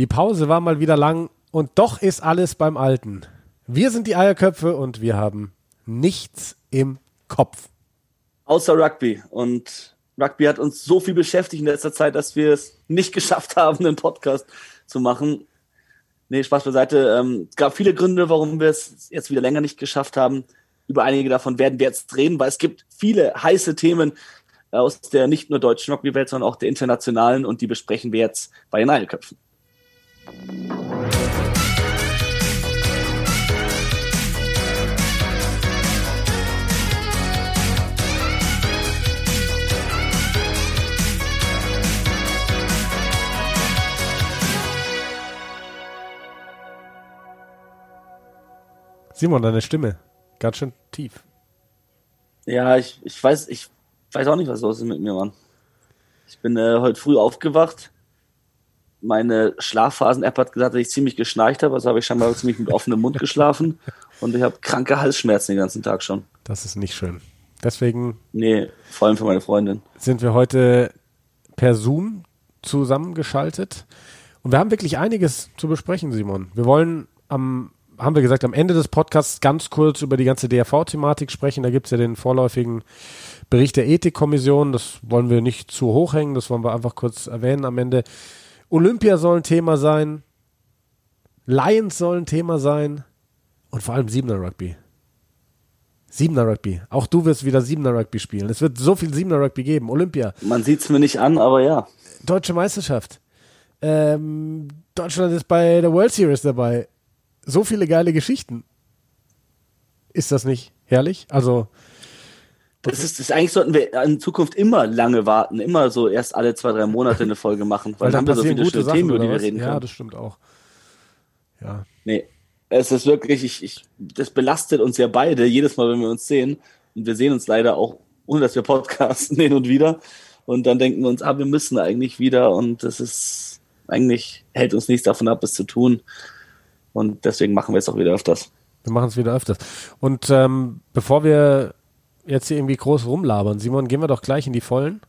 Die Pause war mal wieder lang und doch ist alles beim Alten. Wir sind die Eierköpfe und wir haben nichts im Kopf. Außer Rugby. Und Rugby hat uns so viel beschäftigt in letzter Zeit, dass wir es nicht geschafft haben, einen Podcast zu machen. Nee, Spaß beiseite. Ähm, es gab viele Gründe, warum wir es jetzt wieder länger nicht geschafft haben. Über einige davon werden wir jetzt reden, weil es gibt viele heiße Themen aus der nicht nur deutschen Rugby-Welt, sondern auch der internationalen und die besprechen wir jetzt bei den Eilköpfen. Simon, deine Stimme, ganz schön tief. Ja, ich, ich weiß, ich weiß auch nicht, was los ist mit mir, Mann. Ich bin äh, heute früh aufgewacht. Meine Schlafphasen-App hat gesagt, dass ich ziemlich geschnarcht habe, also habe ich scheinbar ziemlich mit offenem Mund geschlafen und ich habe kranke Halsschmerzen den ganzen Tag schon. Das ist nicht schön. Deswegen. Nee, vor allem für meine Freundin. Sind wir heute per Zoom zusammengeschaltet. Und wir haben wirklich einiges zu besprechen, Simon. Wir wollen am haben wir gesagt, am Ende des Podcasts ganz kurz über die ganze DRV-Thematik sprechen. Da gibt es ja den vorläufigen Bericht der Ethikkommission. Das wollen wir nicht zu hoch hängen, das wollen wir einfach kurz erwähnen am Ende. Olympia soll ein Thema sein. Lions soll ein Thema sein. Und vor allem Siebener Rugby. Siebener Rugby. Auch du wirst wieder Siebener Rugby spielen. Es wird so viel Siebener Rugby geben. Olympia. Man sieht es mir nicht an, aber ja. Deutsche Meisterschaft. Ähm, Deutschland ist bei der World Series dabei so viele geile Geschichten. Ist das nicht herrlich? Also. Das ist, das ist eigentlich sollten wir in Zukunft immer lange warten, immer so erst alle zwei, drei Monate eine Folge machen, weil, weil dann haben wir so viele schöne Sachen, Themen, über die wir reden ja, können. Ja, das stimmt auch. Ja. Nee, es ist wirklich, ich, ich, das belastet uns ja beide jedes Mal, wenn wir uns sehen. Und wir sehen uns leider auch, ohne dass wir podcasten, hin und wieder. Und dann denken wir uns, ah, wir müssen eigentlich wieder. Und das ist, eigentlich hält uns nichts davon ab, es zu tun. Und deswegen machen wir es auch wieder öfters. Wir machen es wieder öfters. Und ähm, bevor wir jetzt hier irgendwie groß rumlabern, Simon, gehen wir doch gleich in die Vollen.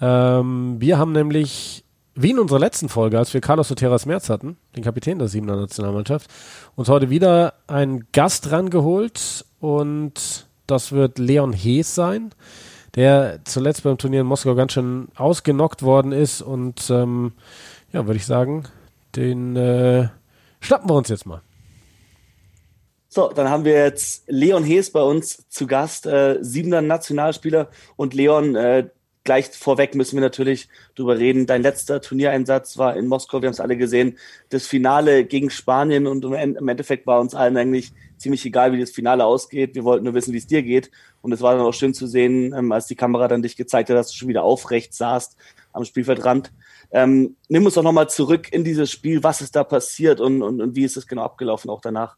Ähm, wir haben nämlich, wie in unserer letzten Folge, als wir Carlos Soteras Merz hatten, den Kapitän der Siebener Nationalmannschaft, uns heute wieder einen Gast rangeholt und das wird Leon Hees sein, der zuletzt beim Turnier in Moskau ganz schön ausgenockt worden ist und ähm, ja, würde ich sagen, den äh, schnappen wir uns jetzt mal. So, dann haben wir jetzt Leon Hees bei uns zu Gast, äh, siebener Nationalspieler. Und Leon, äh, gleich vorweg müssen wir natürlich drüber reden. Dein letzter Turniereinsatz war in Moskau, wir haben es alle gesehen. Das Finale gegen Spanien und im Endeffekt war uns allen eigentlich ziemlich egal, wie das Finale ausgeht. Wir wollten nur wissen, wie es dir geht. Und es war dann auch schön zu sehen, ähm, als die Kamera dann dich gezeigt hat, dass du schon wieder aufrecht saßt am Spielfeldrand. Ähm, nimm uns doch nochmal zurück in dieses Spiel. Was ist da passiert und, und, und wie ist es genau abgelaufen auch danach?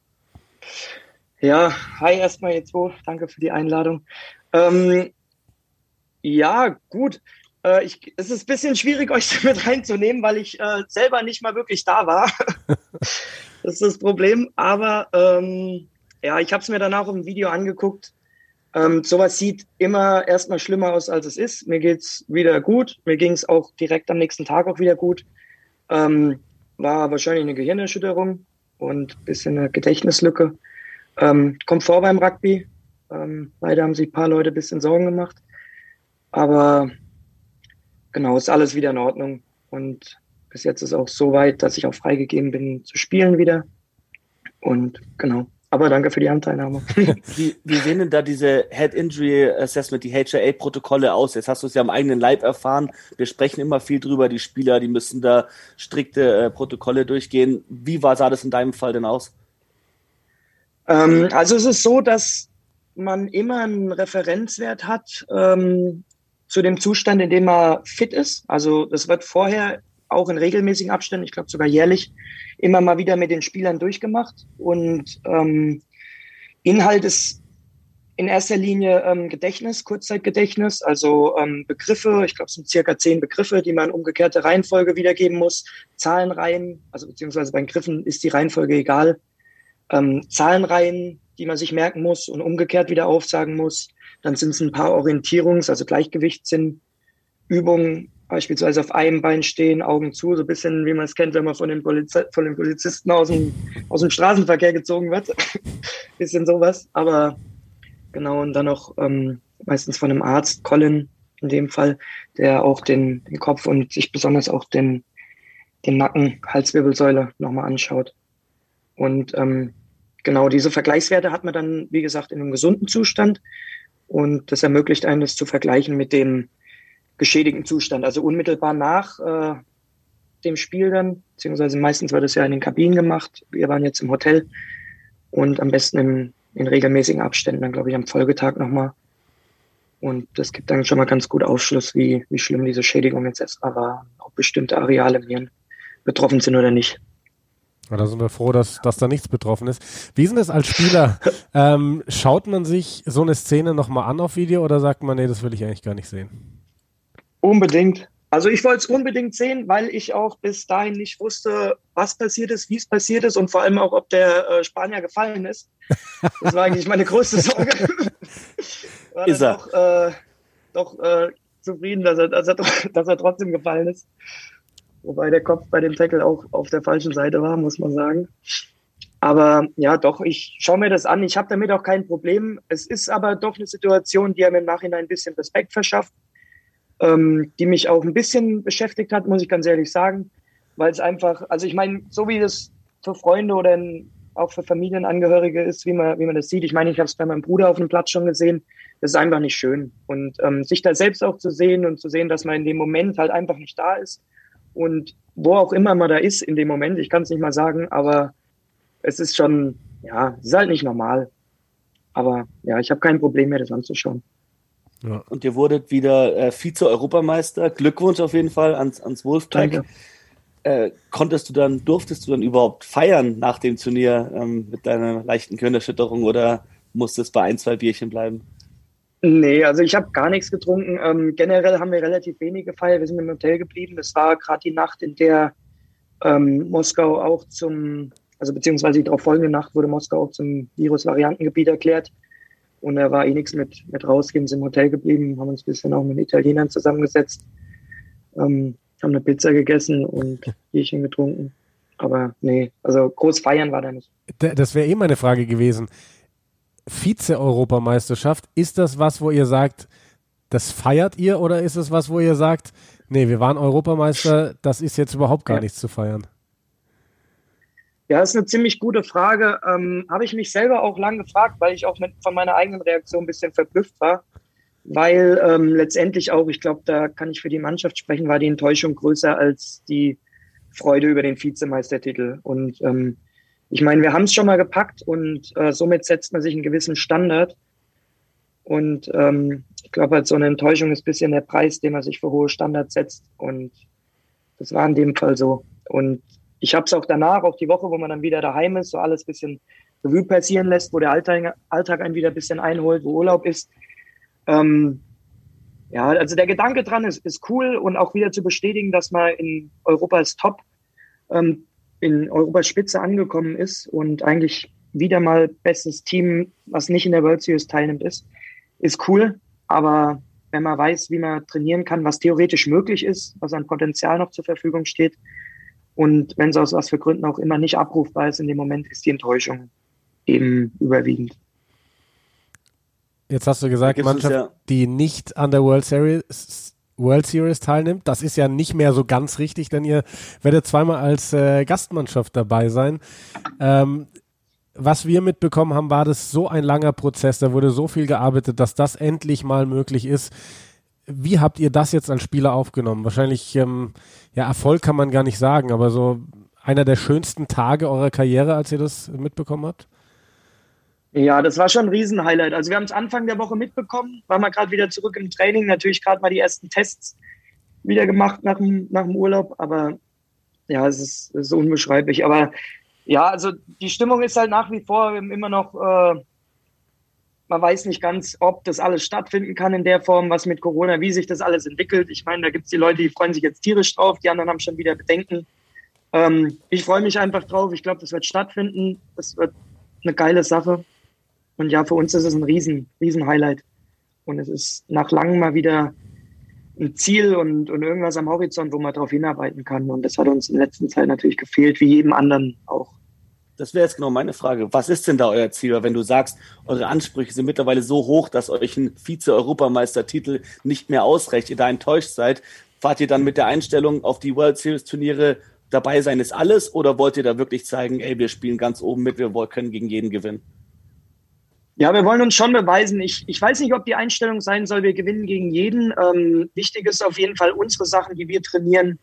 Ja, hi erstmal jetzt wo. Danke für die Einladung. Ähm, ja, gut. Äh, ich, es ist ein bisschen schwierig, euch mit reinzunehmen, weil ich äh, selber nicht mal wirklich da war. das ist das Problem. Aber ähm, ja, ich habe es mir danach im Video angeguckt. Ähm, sowas sieht immer erstmal schlimmer aus, als es ist. Mir geht's wieder gut. Mir ging es auch direkt am nächsten Tag auch wieder gut. Ähm, war wahrscheinlich eine Gehirnerschütterung und ein bisschen eine Gedächtnislücke. Ähm, kommt vor beim Rugby. Ähm, leider haben sich ein paar Leute ein bisschen Sorgen gemacht. Aber genau, ist alles wieder in Ordnung. Und bis jetzt ist auch so weit, dass ich auch freigegeben bin zu spielen wieder. Und genau. Aber danke für die Anteilnahme. wie, wie sehen denn da diese Head Injury Assessment, die HIA-Protokolle aus? Jetzt hast du es ja am eigenen Leib erfahren. Wir sprechen immer viel drüber. Die Spieler, die müssen da strikte äh, Protokolle durchgehen. Wie war, sah das in deinem Fall denn aus? Ähm, also es ist so, dass man immer einen Referenzwert hat ähm, zu dem Zustand, in dem man fit ist. Also das wird vorher auch in regelmäßigen Abständen, ich glaube sogar jährlich, immer mal wieder mit den Spielern durchgemacht. Und ähm, Inhalt ist in erster Linie ähm, Gedächtnis, Kurzzeitgedächtnis, also ähm, Begriffe, ich glaube es sind circa zehn Begriffe, die man umgekehrte Reihenfolge wiedergeben muss, Zahlenreihen, also beziehungsweise bei Griffen ist die Reihenfolge egal, ähm, Zahlenreihen, die man sich merken muss und umgekehrt wieder aufsagen muss. Dann sind es ein paar Orientierungs-, also Gleichgewichtssinn, Übungen beispielsweise auf einem Bein stehen, Augen zu, so ein bisschen wie man es kennt, wenn man von den, Poliz von den Polizisten aus dem, aus dem Straßenverkehr gezogen wird. bisschen sowas, aber genau, und dann auch ähm, meistens von einem Arzt, Colin in dem Fall, der auch den, den Kopf und sich besonders auch den, den Nacken, Halswirbelsäule nochmal anschaut. Und ähm, genau diese Vergleichswerte hat man dann, wie gesagt, in einem gesunden Zustand. Und das ermöglicht einem, das zu vergleichen mit dem geschädigten Zustand. Also unmittelbar nach äh, dem Spiel dann, beziehungsweise meistens wird es ja in den Kabinen gemacht. Wir waren jetzt im Hotel und am besten in, in regelmäßigen Abständen, dann glaube ich am Folgetag nochmal. Und das gibt dann schon mal ganz gut Aufschluss, wie, wie schlimm diese Schädigung jetzt erstmal war, ob bestimmte Areale im Hirn betroffen sind oder nicht. Ja, da sind wir froh, dass, dass da nichts betroffen ist. Wie ist denn das als Spieler? ähm, schaut man sich so eine Szene nochmal an auf Video oder sagt man, nee, das will ich eigentlich gar nicht sehen? Unbedingt. Also ich wollte es unbedingt sehen, weil ich auch bis dahin nicht wusste, was passiert ist, wie es passiert ist und vor allem auch, ob der äh, Spanier gefallen ist. Das war eigentlich meine größte Sorge. war ist er? Doch, äh, doch äh, zufrieden, dass er, dass, er, dass er trotzdem gefallen ist. Wobei der Kopf bei dem Tackle auch auf der falschen Seite war, muss man sagen. Aber ja, doch, ich schaue mir das an. Ich habe damit auch kein Problem. Es ist aber doch eine Situation, die mir im Nachhinein ein bisschen Respekt verschafft, ähm, die mich auch ein bisschen beschäftigt hat, muss ich ganz ehrlich sagen. Weil es einfach, also ich meine, so wie das für Freunde oder auch für Familienangehörige ist, wie man, wie man das sieht. Ich meine, ich habe es bei meinem Bruder auf dem Platz schon gesehen. Das ist einfach nicht schön. Und ähm, sich da selbst auch zu sehen und zu sehen, dass man in dem Moment halt einfach nicht da ist und wo auch immer man da ist in dem Moment, ich kann es nicht mal sagen, aber es ist schon, ja, es ist halt nicht normal. Aber ja, ich habe kein Problem mehr, das anzuschauen. Ja. Und ihr wurdet wieder äh, Vize-Europameister. Glückwunsch auf jeden Fall ans, ans Wolfpack. Äh, konntest du dann, durftest du dann überhaupt feiern nach dem Turnier ähm, mit deiner leichten Gehirnerschütterung oder musste es bei ein, zwei Bierchen bleiben? Nee, also ich habe gar nichts getrunken. Ähm, generell haben wir relativ wenig gefeiert. Wir sind im Hotel geblieben. Das war gerade die Nacht, in der ähm, Moskau auch zum, also beziehungsweise die darauf folgende Nacht wurde Moskau auch zum Virus-Variantengebiet erklärt. Und da war eh nichts mit, mit rausgehen, sind im Hotel geblieben, haben uns ein bisschen auch mit Italienern zusammengesetzt, ähm, haben eine Pizza gegessen und Bierchen getrunken. Aber nee, also groß feiern war da nicht. Das wäre eh meine Frage gewesen. Vize-Europameisterschaft, ist das was, wo ihr sagt, das feiert ihr oder ist es was, wo ihr sagt, nee, wir waren Europameister, das ist jetzt überhaupt gar ja. nichts zu feiern? Ja, das ist eine ziemlich gute Frage. Ähm, Habe ich mich selber auch lange gefragt, weil ich auch mit, von meiner eigenen Reaktion ein bisschen verblüfft war. Weil ähm, letztendlich auch, ich glaube, da kann ich für die Mannschaft sprechen, war die Enttäuschung größer als die Freude über den Vizemeistertitel. Und ähm, ich meine, wir haben es schon mal gepackt und äh, somit setzt man sich einen gewissen Standard. Und ähm, ich glaube, halt so eine Enttäuschung ist ein bisschen der Preis, den man sich für hohe Standards setzt. Und das war in dem Fall so. Und ich habe es auch danach, auch die Woche, wo man dann wieder daheim ist, so alles ein bisschen Revue passieren lässt, wo der Alltag, Alltag einen wieder ein bisschen einholt, wo Urlaub ist. Ähm, ja, also der Gedanke dran ist, ist cool und auch wieder zu bestätigen, dass man in Europas Top ähm, in Europas Spitze angekommen ist und eigentlich wieder mal bestes Team, was nicht in der World Series teilnimmt, ist, ist cool. Aber wenn man weiß, wie man trainieren kann, was theoretisch möglich ist, was an Potenzial noch zur Verfügung steht, und wenn es aus was für Gründen auch immer nicht abrufbar ist in dem Moment, ist die Enttäuschung eben überwiegend. Jetzt hast du gesagt, Mannschaft, ja die nicht an der World Series World Series teilnimmt. Das ist ja nicht mehr so ganz richtig, denn ihr werdet zweimal als äh, Gastmannschaft dabei sein. Ähm, was wir mitbekommen haben, war das so ein langer Prozess, da wurde so viel gearbeitet, dass das endlich mal möglich ist. Wie habt ihr das jetzt als Spieler aufgenommen? Wahrscheinlich, ähm, ja, Erfolg kann man gar nicht sagen, aber so einer der schönsten Tage eurer Karriere, als ihr das mitbekommen habt? Ja, das war schon ein Riesenhighlight. Also wir haben es Anfang der Woche mitbekommen, waren wir gerade wieder zurück im Training, natürlich gerade mal die ersten Tests wieder gemacht nach dem, nach dem Urlaub, aber ja, es ist, es ist unbeschreiblich. Aber ja, also die Stimmung ist halt nach wie vor immer noch, äh, man weiß nicht ganz, ob das alles stattfinden kann in der Form, was mit Corona, wie sich das alles entwickelt. Ich meine, da gibt es die Leute, die freuen sich jetzt tierisch drauf, die anderen haben schon wieder Bedenken. Ähm, ich freue mich einfach drauf. Ich glaube, das wird stattfinden. Das wird eine geile Sache. Und ja, für uns ist es ein riesen, riesen Highlight. Und es ist nach langem mal wieder ein Ziel und, und irgendwas am Horizont, wo man darauf hinarbeiten kann. Und das hat uns in letzter Zeit natürlich gefehlt, wie jedem anderen auch. Das wäre jetzt genau meine Frage. Was ist denn da euer Ziel? Wenn du sagst, eure Ansprüche sind mittlerweile so hoch, dass euch ein Vize-Europameistertitel nicht mehr ausreicht, ihr da enttäuscht seid, fahrt ihr dann mit der Einstellung auf die World Series Turniere dabei sein ist alles oder wollt ihr da wirklich zeigen, ey, wir spielen ganz oben mit, wir können gegen jeden gewinnen? Ja, wir wollen uns schon beweisen. Ich, ich weiß nicht, ob die Einstellung sein soll, wir gewinnen gegen jeden. Ähm, wichtig ist auf jeden Fall unsere Sachen, die wir trainieren,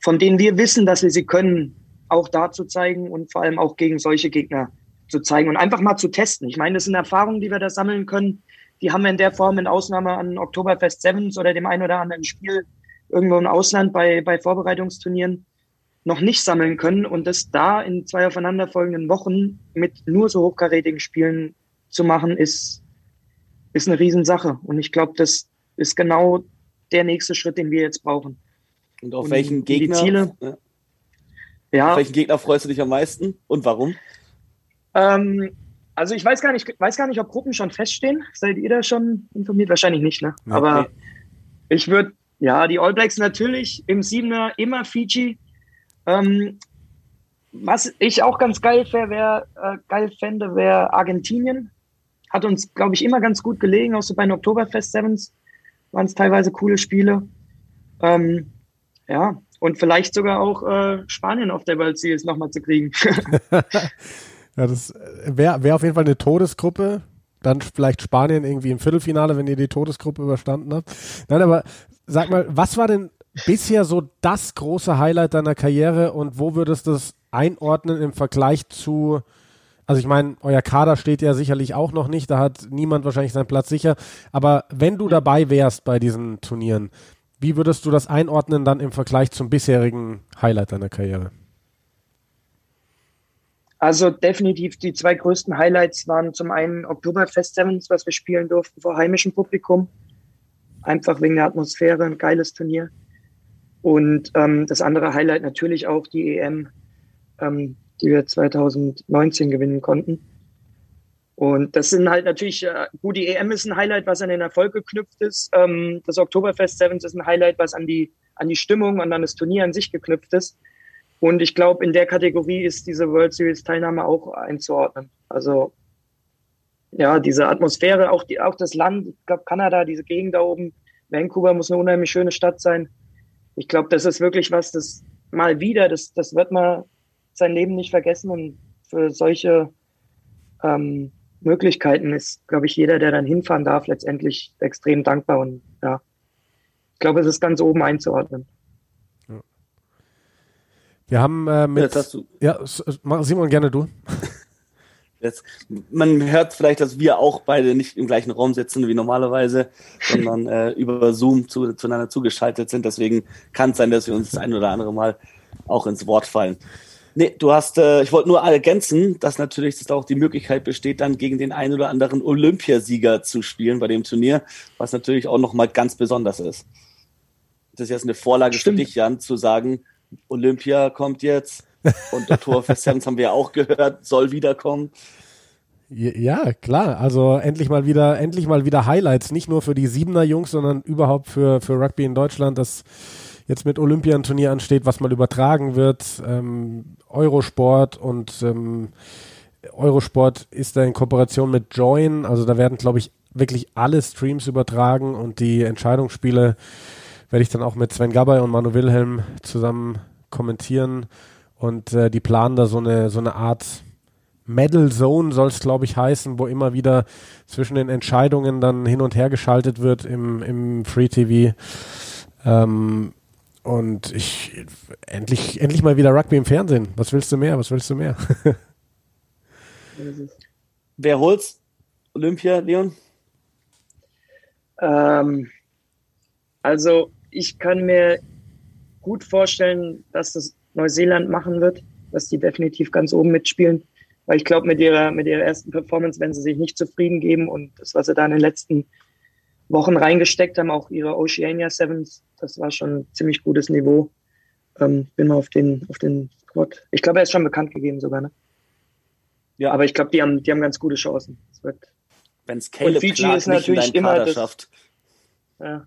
von denen wir wissen, dass wir sie können, auch da zu zeigen und vor allem auch gegen solche Gegner zu zeigen und einfach mal zu testen. Ich meine, das sind Erfahrungen, die wir da sammeln können. Die haben wir in der Form in Ausnahme an Oktoberfest Sevens oder dem ein oder anderen Spiel irgendwo im Ausland bei, bei Vorbereitungsturnieren noch nicht sammeln können und das da in zwei aufeinanderfolgenden Wochen mit nur so hochkarätigen Spielen zu machen, ist, ist eine Riesensache. Und ich glaube, das ist genau der nächste Schritt, den wir jetzt brauchen. Und auf und welchen Gegner? Ja. Auf welchen Gegner freust du dich am meisten und warum? Ähm, also ich weiß gar nicht, weiß gar nicht, ob Gruppen schon feststehen. Seid ihr da schon informiert? Wahrscheinlich nicht, ne? Okay. Aber ich würde, ja, die All Blacks natürlich im Siebener immer Fiji. Ähm, was ich auch ganz geil, wär, äh, geil fände, wäre Argentinien. Hat uns, glaube ich, immer ganz gut gelegen, auch so bei den Oktoberfest Sevens waren es teilweise coole Spiele. Ähm, ja, und vielleicht sogar auch äh, Spanien auf der World Series nochmal zu kriegen. ja, das wäre wär auf jeden Fall eine Todesgruppe. Dann vielleicht Spanien irgendwie im Viertelfinale, wenn ihr die Todesgruppe überstanden habt. Nein, aber sag mal, was war denn bisher so das große Highlight deiner Karriere und wo würdest du es einordnen im Vergleich zu also ich meine, euer Kader steht ja sicherlich auch noch nicht, da hat niemand wahrscheinlich seinen Platz sicher. Aber wenn du dabei wärst bei diesen Turnieren, wie würdest du das einordnen dann im Vergleich zum bisherigen Highlight deiner Karriere? Also definitiv die zwei größten Highlights waren zum einen Oktoberfest Sevens, was wir spielen durften vor heimischem Publikum. Einfach wegen der Atmosphäre, ein geiles Turnier. Und ähm, das andere Highlight natürlich auch die EM, ähm, die wir 2019 gewinnen konnten. Und das sind halt natürlich, äh, gut, die EM ist ein Highlight, was an den Erfolg geknüpft ist. Ähm, das Oktoberfest Sevens ist ein Highlight, was an die, an die Stimmung und an das Turnier an sich geknüpft ist. Und ich glaube, in der Kategorie ist diese World Series Teilnahme auch einzuordnen. Also, ja, diese Atmosphäre, auch die, auch das Land, ich glaube, Kanada, diese Gegend da oben, Vancouver muss eine unheimlich schöne Stadt sein. Ich glaube, das ist wirklich was, das mal wieder, das, das wird man sein Leben nicht vergessen und für solche ähm, Möglichkeiten ist, glaube ich, jeder, der dann hinfahren darf, letztendlich extrem dankbar und ja, ich glaube, es ist ganz oben einzuordnen. Wir haben äh, mit. Ja, Simon, gerne du. Jetzt, man hört vielleicht, dass wir auch beide nicht im gleichen Raum sitzen wie normalerweise, sondern äh, über Zoom zu, zueinander zugeschaltet sind. Deswegen kann es sein, dass wir uns das ein oder andere Mal auch ins Wort fallen. Nee, du hast, äh, ich wollte nur ergänzen, dass natürlich dass auch die Möglichkeit besteht, dann gegen den einen oder anderen Olympiasieger zu spielen bei dem Turnier, was natürlich auch nochmal ganz besonders ist. Das ist jetzt eine Vorlage Stimmt. für dich, Jan, zu sagen, Olympia kommt jetzt und der Torfest haben wir ja auch gehört, soll wiederkommen. Ja, klar. Also endlich mal wieder, endlich mal wieder Highlights, nicht nur für die Siebener Jungs, sondern überhaupt für, für Rugby in Deutschland. Das jetzt mit Olympia ein Turnier ansteht, was mal übertragen wird. Ähm, Eurosport und ähm, Eurosport ist da in Kooperation mit Join. Also da werden, glaube ich, wirklich alle Streams übertragen und die Entscheidungsspiele werde ich dann auch mit Sven Gabay und Manu Wilhelm zusammen kommentieren. Und äh, die planen da so eine, so eine Art Medal Zone soll es, glaube ich, heißen, wo immer wieder zwischen den Entscheidungen dann hin und her geschaltet wird im, im Free TV. Ähm, und ich endlich, endlich mal wieder Rugby im Fernsehen. Was willst du mehr? Was willst du mehr? Wer holt's? Olympia, Leon? Ähm, also ich kann mir gut vorstellen, dass das Neuseeland machen wird, dass die definitiv ganz oben mitspielen. Weil ich glaube, mit ihrer, mit ihrer ersten Performance werden sie sich nicht zufrieden geben und das, was sie da in den letzten Wochen reingesteckt haben, auch ihre Oceania Sevens, das war schon ein ziemlich gutes Niveau. Ähm, bin mal auf den, auf den Squad. Ich glaube, er ist schon bekannt gegeben sogar, ne? Ja. Aber ich glaube, die haben, die haben ganz gute Chancen. Wenn es Caleb Fiji ist natürlich immer das, ja.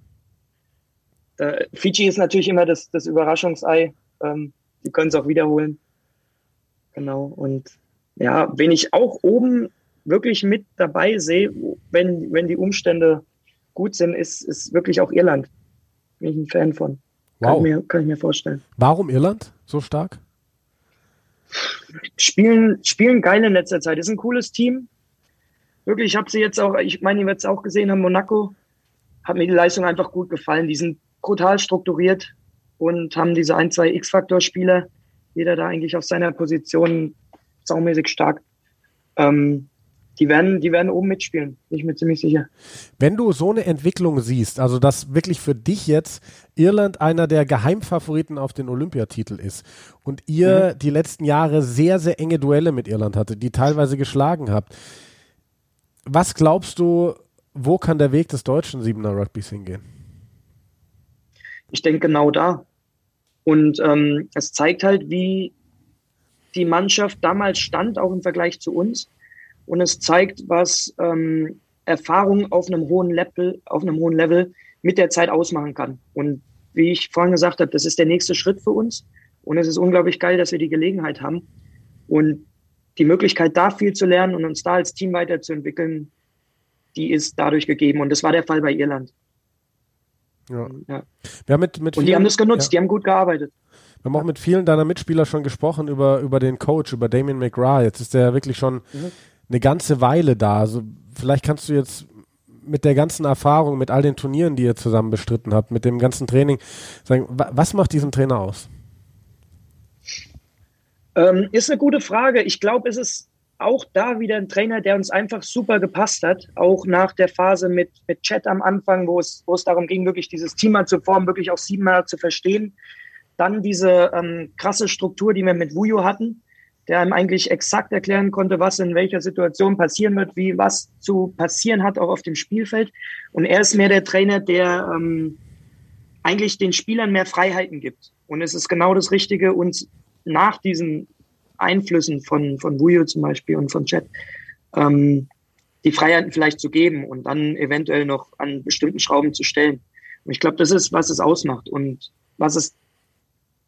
äh, Fiji ist natürlich immer das, das Überraschungsei. Ähm, die können es auch wiederholen. Genau. Und ja, wen ich auch oben wirklich mit dabei sehe, wenn, wenn die Umstände gut sind, ist, ist wirklich auch Irland. Bin ich ein Fan von. Wow. Kann, ich mir, kann ich mir vorstellen. Warum Irland so stark? Spielen, spielen geil in letzter Zeit. Ist ein cooles Team. Wirklich, ich habe sie jetzt auch, ich meine, ihr werdet es auch gesehen haben, Monaco. Hat mir die Leistung einfach gut gefallen. Die sind brutal strukturiert und haben diese ein, zwei X-Faktor-Spieler. Jeder da eigentlich auf seiner Position saumäßig stark. Ähm, die werden, die werden oben mitspielen, bin ich mir ziemlich sicher. Wenn du so eine Entwicklung siehst, also dass wirklich für dich jetzt Irland einer der Geheimfavoriten auf den Olympiatitel ist und ihr mhm. die letzten Jahre sehr, sehr enge Duelle mit Irland hatte, die teilweise geschlagen habt, was glaubst du, wo kann der Weg des deutschen Siebener Rugbys hingehen? Ich denke genau da. Und ähm, es zeigt halt, wie die Mannschaft damals stand, auch im Vergleich zu uns und es zeigt, was ähm, Erfahrung auf einem hohen Level, auf einem hohen Level mit der Zeit ausmachen kann. Und wie ich vorhin gesagt habe, das ist der nächste Schritt für uns. Und es ist unglaublich geil, dass wir die Gelegenheit haben und die Möglichkeit, da viel zu lernen und uns da als Team weiterzuentwickeln, die ist dadurch gegeben. Und das war der Fall bei Irland. Ja. ja. Wir haben mit, mit und die haben das genutzt, ja. die haben gut gearbeitet. Wir haben auch mit vielen deiner Mitspieler schon gesprochen über, über den Coach, über Damien McGrath. Jetzt ist der wirklich schon mhm eine ganze Weile da. Also vielleicht kannst du jetzt mit der ganzen Erfahrung, mit all den Turnieren, die ihr zusammen bestritten habt, mit dem ganzen Training, sagen, was macht diesen Trainer aus? Ähm, ist eine gute Frage. Ich glaube, es ist auch da wieder ein Trainer, der uns einfach super gepasst hat. Auch nach der Phase mit, mit Chat am Anfang, wo es, wo es darum ging, wirklich dieses Team zu formen, wirklich auch siebenmal zu verstehen. Dann diese ähm, krasse Struktur, die wir mit Wuyo hatten der einem eigentlich exakt erklären konnte, was in welcher Situation passieren wird, wie was zu passieren hat, auch auf dem Spielfeld. Und er ist mehr der Trainer, der ähm, eigentlich den Spielern mehr Freiheiten gibt. Und es ist genau das Richtige, uns nach diesen Einflüssen von, von Wuyo zum Beispiel und von Chat ähm, die Freiheiten vielleicht zu geben und dann eventuell noch an bestimmten Schrauben zu stellen. Und ich glaube, das ist, was es ausmacht. Und was es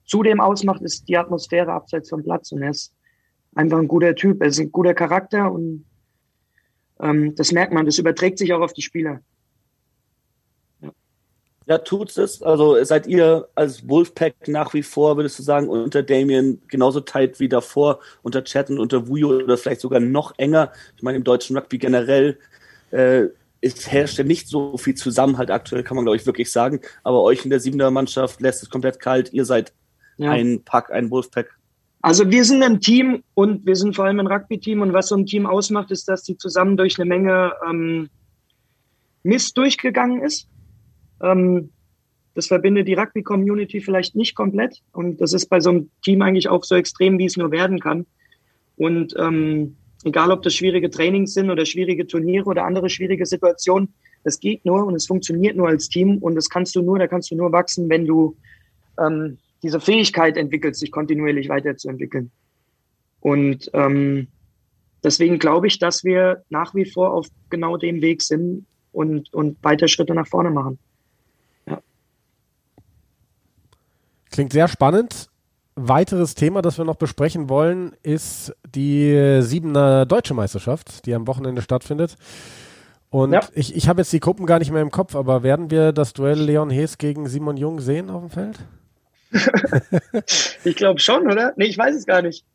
zudem ausmacht, ist die Atmosphäre abseits vom Platz. Und er ist einfach ein guter Typ. Er ist ein guter Charakter und ähm, das merkt man. Das überträgt sich auch auf die Spieler. Ja, ja tut's es. Also seid ihr als Wolfpack nach wie vor, würdest du sagen, unter Damien genauso tight wie davor, unter Chat und unter Wuyo oder vielleicht sogar noch enger? Ich meine, im deutschen Rugby generell äh, es herrscht ja nicht so viel Zusammenhalt aktuell, kann man glaube ich wirklich sagen. Aber euch in der Siebener Mannschaft lässt es komplett kalt. Ihr seid ja. ein Pack, ein Wolfpack. Also wir sind ein Team und wir sind vor allem ein Rugby-Team und was so ein Team ausmacht, ist, dass die zusammen durch eine Menge ähm, Mist durchgegangen ist. Ähm, das verbindet die Rugby-Community vielleicht nicht komplett und das ist bei so einem Team eigentlich auch so extrem, wie es nur werden kann. Und ähm, egal, ob das schwierige Trainings sind oder schwierige Turniere oder andere schwierige Situationen, das geht nur und es funktioniert nur als Team und das kannst du nur, da kannst du nur wachsen, wenn du ähm, diese Fähigkeit entwickelt, sich kontinuierlich weiterzuentwickeln. Und ähm, deswegen glaube ich, dass wir nach wie vor auf genau dem Weg sind und, und weiter Schritte nach vorne machen. Ja. Klingt sehr spannend. Weiteres Thema, das wir noch besprechen wollen, ist die siebener Deutsche Meisterschaft, die am Wochenende stattfindet. Und ja. ich, ich habe jetzt die Gruppen gar nicht mehr im Kopf, aber werden wir das Duell Leon Hees gegen Simon Jung sehen auf dem Feld? ich glaube schon, oder? Nee, ich weiß es gar nicht.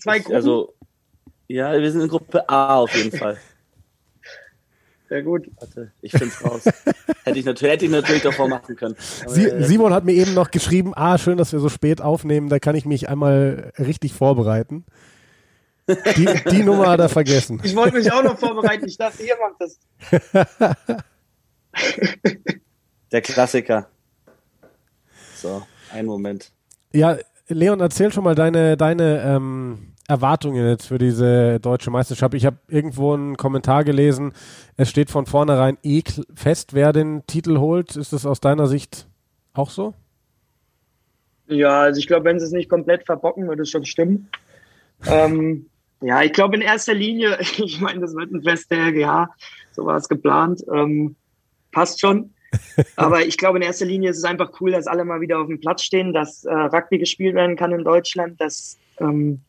Zwei Gruppen. Also, ja, wir sind in Gruppe A auf jeden Fall. Sehr gut. Warte, ich finde es raus. hätte, ich natürlich, hätte ich natürlich davor machen können. Sie, äh, Simon hat mir eben noch geschrieben, ah, schön, dass wir so spät aufnehmen, da kann ich mich einmal richtig vorbereiten. Die, die Nummer hat er vergessen. Ich wollte mich auch noch vorbereiten, ich dachte, ihr macht das. Der Klassiker. So. Ein Moment. Ja, Leon, erzähl schon mal deine, deine ähm, Erwartungen jetzt für diese deutsche Meisterschaft. Ich habe irgendwo einen Kommentar gelesen, es steht von vornherein eh fest, wer den Titel holt. Ist das aus deiner Sicht auch so? Ja, also ich glaube, wenn sie es nicht komplett verbocken, würde es schon stimmen. ähm, ja, ich glaube in erster Linie, ich meine, das wird ein Fest der RGH, so war es geplant. Ähm, passt schon. Aber ich glaube, in erster Linie ist es einfach cool, dass alle mal wieder auf dem Platz stehen, dass äh, Rugby gespielt werden kann in Deutschland, dass ähm,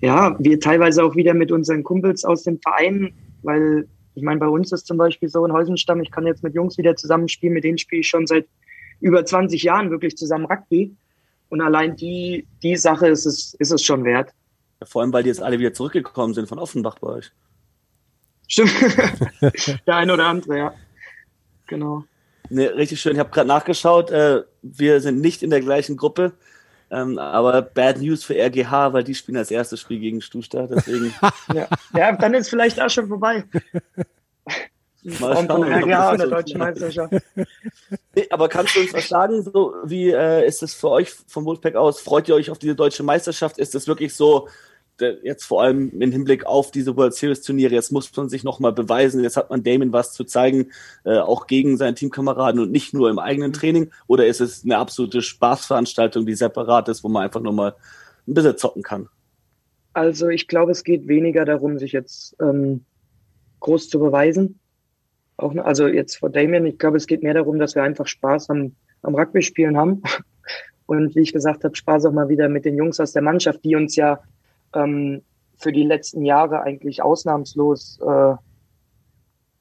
ja, wir teilweise auch wieder mit unseren Kumpels aus dem Verein, weil ich meine, bei uns ist zum Beispiel so ein Häusenstamm, ich kann jetzt mit Jungs wieder zusammenspielen, mit denen spiele ich schon seit über 20 Jahren wirklich zusammen Rugby. Und allein die, die Sache ist es, ist es schon wert. Ja, vor allem, weil die jetzt alle wieder zurückgekommen sind von Offenbach bei euch. Stimmt. Der eine oder andere, ja. Genau. Nee, richtig schön. Ich habe gerade nachgeschaut. Äh, wir sind nicht in der gleichen Gruppe. Ähm, aber Bad News für RGH, weil die spielen als erstes Spiel gegen Stuttgart. Deswegen. ja. ja, dann ist vielleicht auch schon vorbei. Mal schauen, RGH in der deutschen Meisterschaft. Nee, aber kannst du uns was sagen? So, wie äh, ist es für euch vom Wolfpack aus? Freut ihr euch auf diese deutsche Meisterschaft? Ist es wirklich so, jetzt vor allem im Hinblick auf diese World Series Turniere, jetzt muss man sich nochmal beweisen, jetzt hat man Damon was zu zeigen, äh, auch gegen seine Teamkameraden und nicht nur im eigenen Training? Oder ist es eine absolute Spaßveranstaltung, die separat ist, wo man einfach nochmal ein bisschen zocken kann? Also ich glaube, es geht weniger darum, sich jetzt ähm, groß zu beweisen. Auch, also jetzt vor Damien, ich glaube, es geht mehr darum, dass wir einfach Spaß am, am Rugby-Spielen haben. Und wie ich gesagt habe, Spaß auch mal wieder mit den Jungs aus der Mannschaft, die uns ja ähm, für die letzten Jahre eigentlich ausnahmslos äh,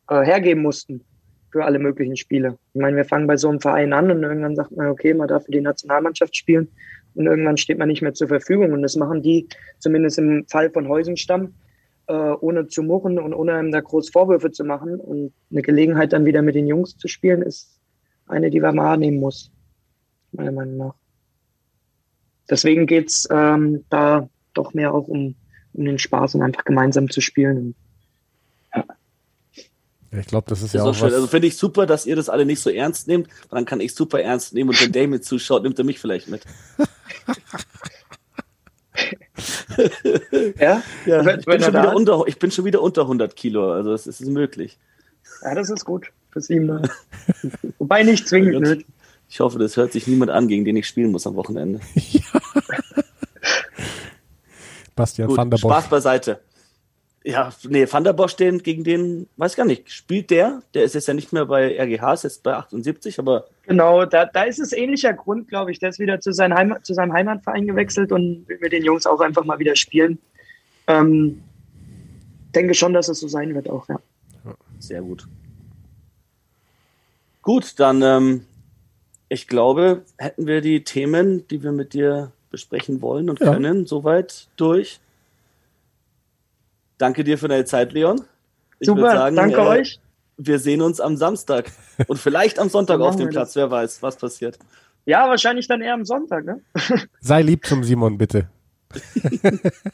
äh, hergeben mussten für alle möglichen Spiele. Ich meine, wir fangen bei so einem Verein an und irgendwann sagt man, okay, man darf für die Nationalmannschaft spielen und irgendwann steht man nicht mehr zur Verfügung. Und das machen die, zumindest im Fall von Heusenstamm, äh, ohne zu murren und ohne einem da groß Vorwürfe zu machen. Und eine Gelegenheit dann wieder mit den Jungs zu spielen, ist eine, die man wahrnehmen muss, meiner Meinung nach. Deswegen geht's ähm, da doch mehr auch um, um den Spaß und einfach gemeinsam zu spielen. Ja. Ich glaube, das ist das ja ist auch, auch Also finde ich super, dass ihr das alle nicht so ernst nehmt. Dann kann ich super ernst nehmen und wenn Damien zuschaut, nimmt er mich vielleicht mit. ja? ja ich, bin schon wieder unter, ich bin schon wieder unter 100 Kilo, also es ist möglich. Ja, das ist gut für sieben. Wobei nicht zwingend. Ich hoffe, das hört sich niemand an, gegen den ich spielen muss am Wochenende. ja. Bastian Gut, Van der Bosch. Spaß beiseite. Ja, nee, Van der Bosch, den, gegen den, weiß gar nicht, spielt der? Der ist jetzt ja nicht mehr bei RGH, ist jetzt bei 78, aber. Genau, da, da ist es ähnlicher Grund, glaube ich. Der ist wieder zu, sein Heimat, zu seinem Heimatverein gewechselt und will mit den Jungs auch einfach mal wieder spielen. Ähm, denke schon, dass es so sein wird auch, ja. Sehr gut. Gut, dann, ähm, ich glaube, hätten wir die Themen, die wir mit dir besprechen wollen und ja. können, soweit durch. Danke dir für deine Zeit, Leon. Ich Super, sagen, danke äh, euch. Wir sehen uns am Samstag und vielleicht am Sonntag auf dem Platz. Das. Wer weiß, was passiert. Ja, wahrscheinlich dann eher am Sonntag. Ne? Sei lieb zum Simon, bitte.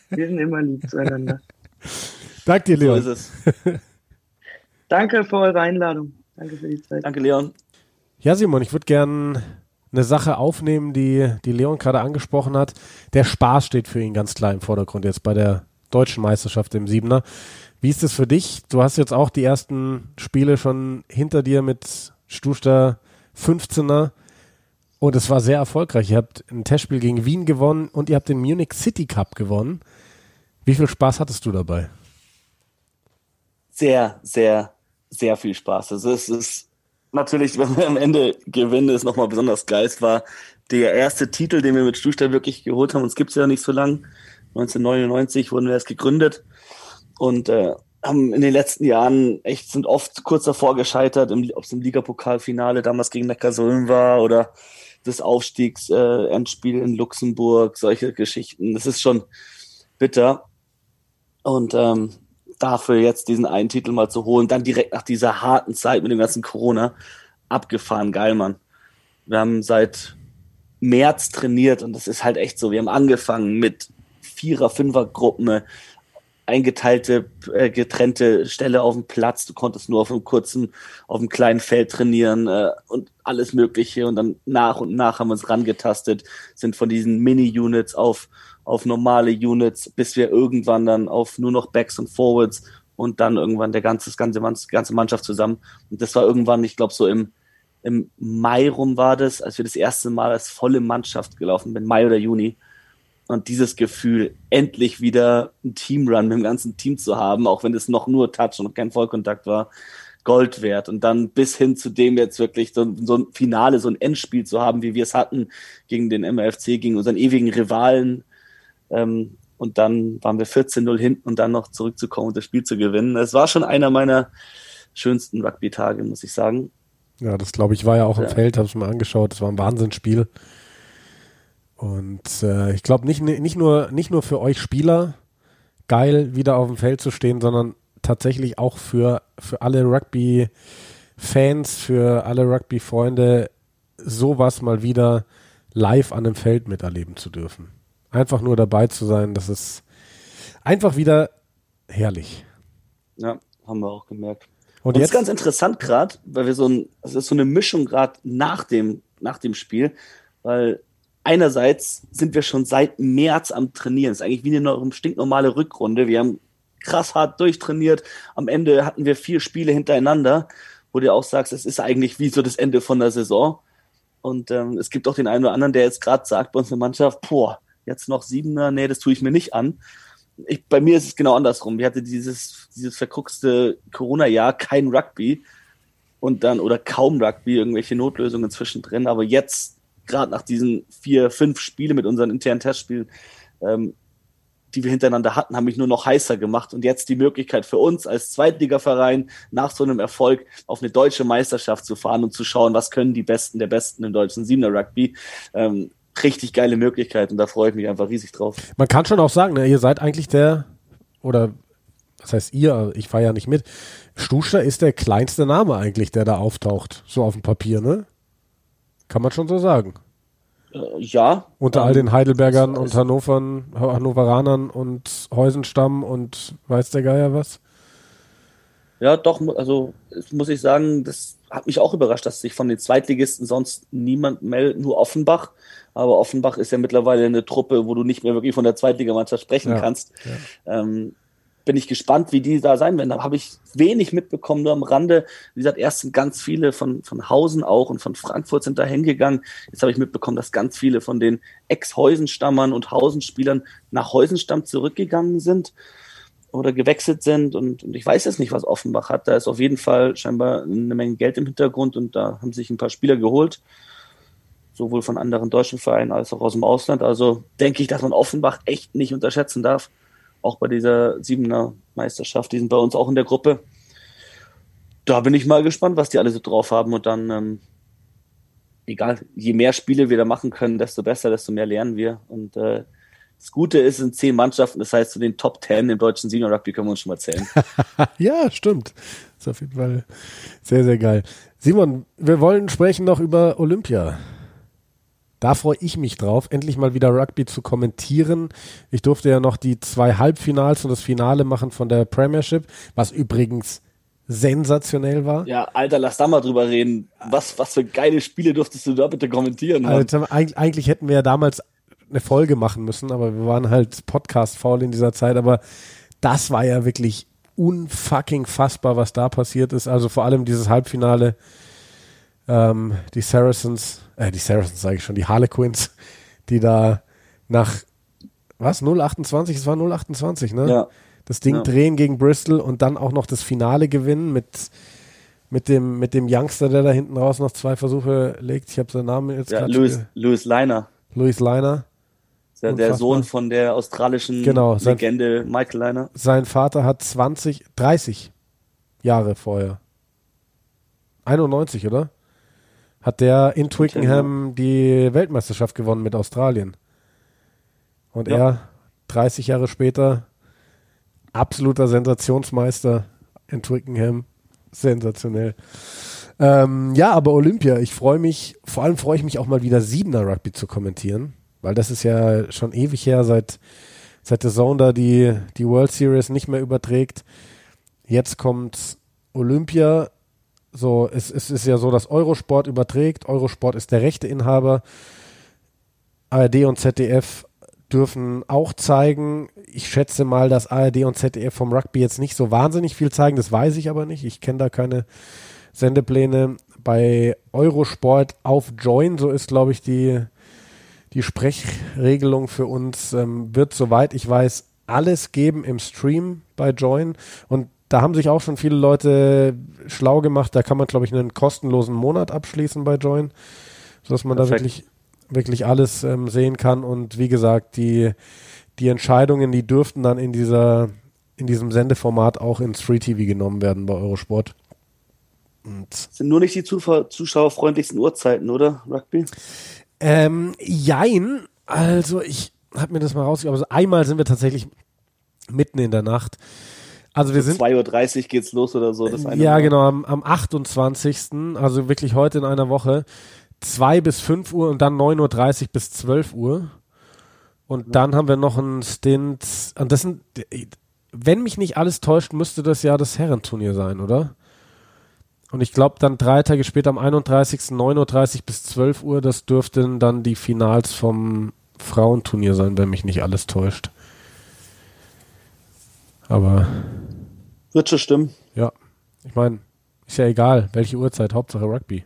wir sind immer lieb zueinander. Danke dir, Leon. So ist es. Danke für eure Einladung. Danke für die Zeit. Danke, Leon. Ja, Simon, ich würde gerne eine Sache aufnehmen, die, die Leon gerade angesprochen hat. Der Spaß steht für ihn ganz klar im Vordergrund jetzt bei der deutschen Meisterschaft im Siebener. Wie ist es für dich? Du hast jetzt auch die ersten Spiele schon hinter dir mit Stuster 15er und es war sehr erfolgreich. Ihr habt ein Testspiel gegen Wien gewonnen und ihr habt den Munich City Cup gewonnen. Wie viel Spaß hattest du dabei? Sehr, sehr, sehr viel Spaß. Also es ist natürlich, wenn wir am Ende gewinnen, ist nochmal besonders geil. Es war der erste Titel, den wir mit Stuhlstein wirklich geholt haben. Uns gibt es ja nicht so lang. 1999 wurden wir erst gegründet und äh, haben in den letzten Jahren echt sind oft kurz davor gescheitert, ob es im Ligapokalfinale damals gegen Neckarsulm war oder das Aufstiegsendspiel äh, in Luxemburg, solche Geschichten. Das ist schon bitter. Und ähm, dafür jetzt diesen einen Titel mal zu holen, dann direkt nach dieser harten Zeit mit dem ganzen Corona, abgefahren, geil, Mann. Wir haben seit März trainiert und das ist halt echt so. Wir haben angefangen mit Vierer-, Fünfer-Gruppen, eingeteilte, äh, getrennte Stelle auf dem Platz. Du konntest nur auf einem kurzen, auf einem kleinen Feld trainieren äh, und alles Mögliche. Und dann nach und nach haben wir uns rangetastet, sind von diesen Mini-Units auf auf normale Units, bis wir irgendwann dann auf nur noch Backs und Forwards und dann irgendwann der ganze, das ganze, ganze Mannschaft zusammen. Und das war irgendwann, ich glaube, so im, im Mai rum war das, als wir das erste Mal als volle Mannschaft gelaufen sind, Mai oder Juni. Und dieses Gefühl, endlich wieder ein Teamrun mit dem ganzen Team zu haben, auch wenn es noch nur Touch und kein Vollkontakt war, Gold wert. Und dann bis hin zu dem jetzt wirklich so, so ein Finale, so ein Endspiel zu haben, wie wir es hatten gegen den MFC, gegen unseren ewigen Rivalen. Ähm, und dann waren wir 14-0 hinten und dann noch zurückzukommen und das Spiel zu gewinnen. Es war schon einer meiner schönsten Rugby-Tage, muss ich sagen. Ja, das glaube ich war ja auch im ja. Feld, habe ich mal angeschaut. Das war ein Wahnsinnsspiel. Und äh, ich glaube nicht, nicht, nur, nicht nur für euch Spieler geil, wieder auf dem Feld zu stehen, sondern tatsächlich auch für, für alle Rugby-Fans, für alle Rugby-Freunde, sowas mal wieder live an dem Feld miterleben zu dürfen. Einfach nur dabei zu sein, das ist einfach wieder herrlich. Ja, haben wir auch gemerkt. Und, Und jetzt ist ganz interessant gerade, weil wir so ein, das ist so eine Mischung gerade nach dem, nach dem Spiel, weil einerseits sind wir schon seit März am Trainieren. Das ist eigentlich wie eine stinknormale Rückrunde. Wir haben krass hart durchtrainiert. Am Ende hatten wir vier Spiele hintereinander, wo du auch sagst, es ist eigentlich wie so das Ende von der Saison. Und ähm, es gibt auch den einen oder anderen, der jetzt gerade sagt bei uns in der Mannschaft, boah, jetzt noch Siebener, nee, das tue ich mir nicht an ich, bei mir ist es genau andersrum. Ich hatte dieses, dieses verkruxte Corona-Jahr kein Rugby und dann oder kaum Rugby, irgendwelche Notlösungen zwischendrin. Aber jetzt, gerade nach diesen vier, fünf Spiele mit unseren internen Testspielen, ähm, die wir hintereinander hatten, haben mich nur noch heißer gemacht. Und jetzt die Möglichkeit für uns als Zweitligaverein nach so einem Erfolg auf eine deutsche Meisterschaft zu fahren und zu schauen, was können die Besten der Besten im deutschen Siebener Rugby. Ähm, richtig geile Möglichkeit und da freue ich mich einfach riesig drauf. Man kann schon auch sagen, ne, ihr seid eigentlich der, oder was heißt ihr, ich fahre ja nicht mit, Stuster ist der kleinste Name eigentlich, der da auftaucht, so auf dem Papier, ne? Kann man schon so sagen. Äh, ja. Unter ähm, all den Heidelbergern und Hannovern, Hannoveranern und Heusenstamm und weiß der Geier was? Ja, doch, also muss ich sagen, das hat mich auch überrascht, dass sich von den Zweitligisten sonst niemand meldet, nur Offenbach. Aber Offenbach ist ja mittlerweile eine Truppe, wo du nicht mehr wirklich von der Zweitligamannschaft sprechen ja, kannst. Ja. Ähm, bin ich gespannt, wie die da sein werden. Da habe ich wenig mitbekommen, nur am Rande. Wie gesagt, erst sind ganz viele von, von Hausen auch und von Frankfurt sind da hingegangen. Jetzt habe ich mitbekommen, dass ganz viele von den Ex-Heusenstammern und Hausenspielern nach Heusenstamm zurückgegangen sind oder gewechselt sind. Und, und ich weiß jetzt nicht, was Offenbach hat. Da ist auf jeden Fall scheinbar eine Menge Geld im Hintergrund und da haben sich ein paar Spieler geholt sowohl von anderen deutschen Vereinen als auch aus dem Ausland. Also denke ich, dass man Offenbach echt nicht unterschätzen darf. Auch bei dieser Siebener Meisterschaft, die sind bei uns auch in der Gruppe. Da bin ich mal gespannt, was die alle so drauf haben. Und dann, ähm, egal, je mehr Spiele wir da machen können, desto besser, desto mehr lernen wir. Und äh, das Gute ist, in zehn Mannschaften, das heißt, zu den Top Ten im deutschen Senior Rugby können wir uns schon mal zählen. ja, stimmt. Das ist auf jeden Fall sehr, sehr geil. Simon, wir wollen sprechen noch über Olympia. Da freue ich mich drauf, endlich mal wieder Rugby zu kommentieren. Ich durfte ja noch die zwei Halbfinals und das Finale machen von der Premiership, was übrigens sensationell war. Ja, Alter, lass da mal drüber reden. Was, was für geile Spiele durftest du da bitte kommentieren? Alter, eigentlich, eigentlich hätten wir ja damals eine Folge machen müssen, aber wir waren halt Podcast-faul in dieser Zeit, aber das war ja wirklich unfucking fassbar, was da passiert ist. Also vor allem dieses Halbfinale, ähm, die Saracens äh, die Saracens sage ich schon, die Harlequins, die da nach, was, 028, es war 028, ne? Ja. Das Ding ja. drehen gegen Bristol und dann auch noch das Finale gewinnen mit, mit, dem, mit dem Youngster, der da hinten raus noch zwei Versuche legt. Ich habe seinen Namen jetzt ja, Louis, Louis Liner. Louis Liner. Der, der Sohn von der australischen genau, sein, Legende Michael Liner. Sein Vater hat 20, 30 Jahre vorher. 91, oder? Hat der in Twickenham die Weltmeisterschaft gewonnen mit Australien. Und ja. er, 30 Jahre später, absoluter Sensationsmeister in Twickenham. Sensationell. Ähm, ja, aber Olympia, ich freue mich, vor allem freue ich mich auch mal wieder Siebener Rugby zu kommentieren, weil das ist ja schon ewig her, seit, seit der Zone da die, die World Series nicht mehr überträgt. Jetzt kommt Olympia so, es, es ist ja so, dass Eurosport überträgt. Eurosport ist der Rechteinhaber. ARD und ZDF dürfen auch zeigen. Ich schätze mal, dass ARD und ZDF vom Rugby jetzt nicht so wahnsinnig viel zeigen. Das weiß ich aber nicht. Ich kenne da keine Sendepläne. Bei Eurosport auf Join, so ist, glaube ich, die, die Sprechregelung für uns, ähm, wird, soweit ich weiß, alles geben im Stream bei Join. Und da haben sich auch schon viele Leute schlau gemacht. Da kann man, glaube ich, einen kostenlosen Monat abschließen bei Join, sodass man Perfekt. da wirklich, wirklich alles ähm, sehen kann. Und wie gesagt, die, die Entscheidungen, die dürften dann in dieser, in diesem Sendeformat auch ins Free TV genommen werden bei Eurosport. Und sind nur nicht die zuschauerfreundlichsten Uhrzeiten, oder? Rugby? Ähm, jein. Also ich habe mir das mal rausgegeben. Also einmal sind wir tatsächlich mitten in der Nacht. Also wir sind 2.30 Uhr geht's los oder so. Das eine ja, Mal. genau, am, am 28. Also wirklich heute in einer Woche. 2 bis 5 Uhr und dann 9.30 Uhr bis 12 Uhr. Und ja. dann haben wir noch einen Stint. Und das sind, wenn mich nicht alles täuscht, müsste das ja das Herrenturnier sein, oder? Und ich glaube dann drei Tage später am 31. 9.30 Uhr bis 12 Uhr, das dürften dann die Finals vom Frauenturnier sein, wenn mich nicht alles täuscht. Aber. Wird schon stimmen. Ja. Ich meine, ist ja egal, welche Uhrzeit, Hauptsache Rugby.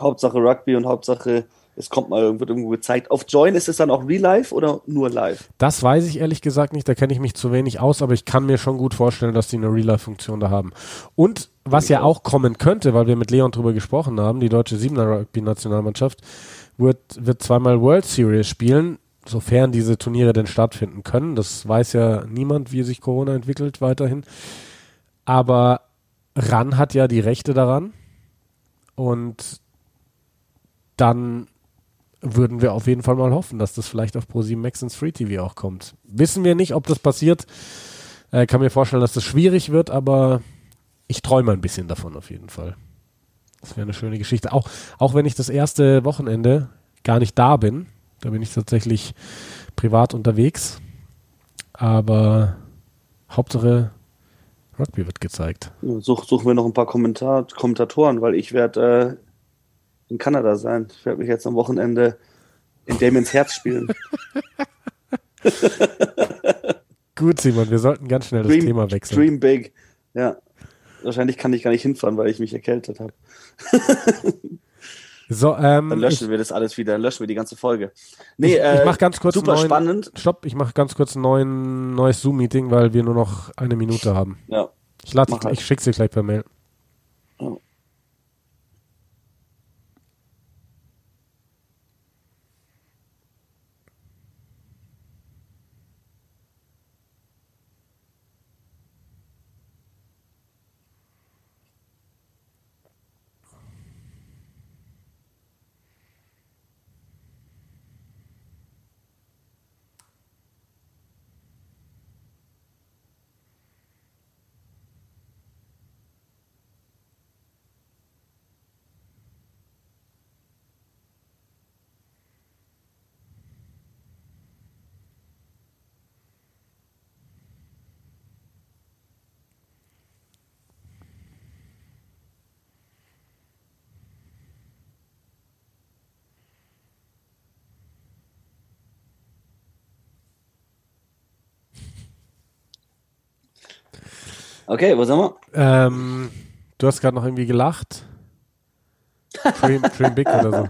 Hauptsache Rugby und Hauptsache es kommt mal, wird irgendwo gezeigt. Auf Join ist es dann auch Real Life oder nur live? Das weiß ich ehrlich gesagt nicht, da kenne ich mich zu wenig aus, aber ich kann mir schon gut vorstellen, dass die eine Real Life Funktion da haben. Und was ja auch kommen könnte, weil wir mit Leon drüber gesprochen haben, die deutsche Siebener Rugby Nationalmannschaft wird, wird zweimal World Series spielen, sofern diese Turniere denn stattfinden können. Das weiß ja niemand, wie sich Corona entwickelt weiterhin. Aber RAN hat ja die Rechte daran und dann würden wir auf jeden Fall mal hoffen, dass das vielleicht auf Pro7 Max ins Free TV auch kommt. Wissen wir nicht, ob das passiert. Äh, kann mir vorstellen, dass das schwierig wird, aber ich träume ein bisschen davon auf jeden Fall. Das wäre eine schöne Geschichte. Auch, auch wenn ich das erste Wochenende gar nicht da bin. Da bin ich tatsächlich privat unterwegs. Aber Hauptsache Rugby wird gezeigt. Such, suchen wir noch ein paar Kommentar Kommentatoren, weil ich werde äh, in Kanada sein. Ich werde mich jetzt am Wochenende in Damiens Herz spielen. Gut, Simon, wir sollten ganz schnell dream, das Thema wechseln. Dream big. Ja. Wahrscheinlich kann ich gar nicht hinfahren, weil ich mich erkältet habe. so, ähm, Dann löschen ich, wir das alles wieder, löschen wir die ganze Folge. Nee, ich, äh, ich mach ganz kurz super neuen, spannend. Stopp, ich mache ganz kurz ein neuen, neues Zoom-Meeting, weil wir nur noch eine Minute haben. Ja. Ich, dich, halt. ich schicke dir gleich per Mail. Ja. Okay, wo sind wir? Ähm, du hast gerade noch irgendwie gelacht. Dream, Dream Big oder so.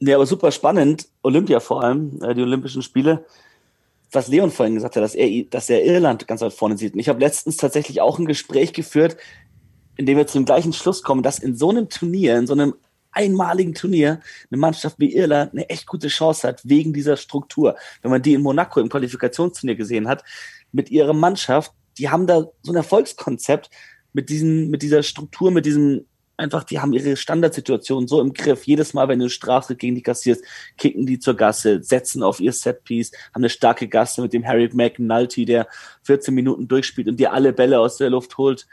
Nee, aber super spannend. Olympia vor allem, äh, die Olympischen Spiele. Was Leon vorhin gesagt hat, dass er, dass er Irland ganz weit vorne sieht. Und ich habe letztens tatsächlich auch ein Gespräch geführt, in dem wir zu dem gleichen Schluss kommen, dass in so einem Turnier, in so einem einmaligen Turnier eine Mannschaft wie Irland eine echt gute Chance hat, wegen dieser Struktur. Wenn man die in Monaco im Qualifikationsturnier gesehen hat, mit ihrer Mannschaft, die haben da so ein Erfolgskonzept mit diesen, mit dieser Struktur, mit diesem einfach, die haben ihre Standardsituation so im Griff. Jedes Mal, wenn du Strafe gegen die kassierst, kicken die zur Gasse, setzen auf ihr Setpiece, haben eine starke Gasse mit dem Harry McNulty, der 14 Minuten durchspielt und dir alle Bälle aus der Luft holt,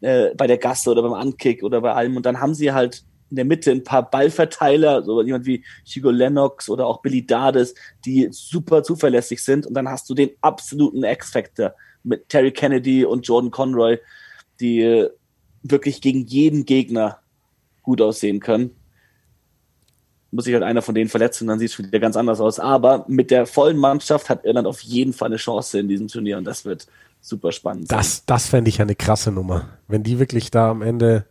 äh, bei der Gasse oder beim Ankick oder bei allem. Und dann haben sie halt in der Mitte ein paar Ballverteiler, so jemand wie Hugo Lennox oder auch Billy Dades, die super zuverlässig sind. Und dann hast du den absoluten X-Factor mit Terry Kennedy und Jordan Conroy, die äh, wirklich gegen jeden Gegner gut aussehen können. Muss sich halt einer von denen verletzen, dann sieht es wieder ganz anders aus. Aber mit der vollen Mannschaft hat Irland auf jeden Fall eine Chance in diesem Turnier und das wird super spannend. Das, das fände ich eine krasse Nummer. Wenn die wirklich da am Ende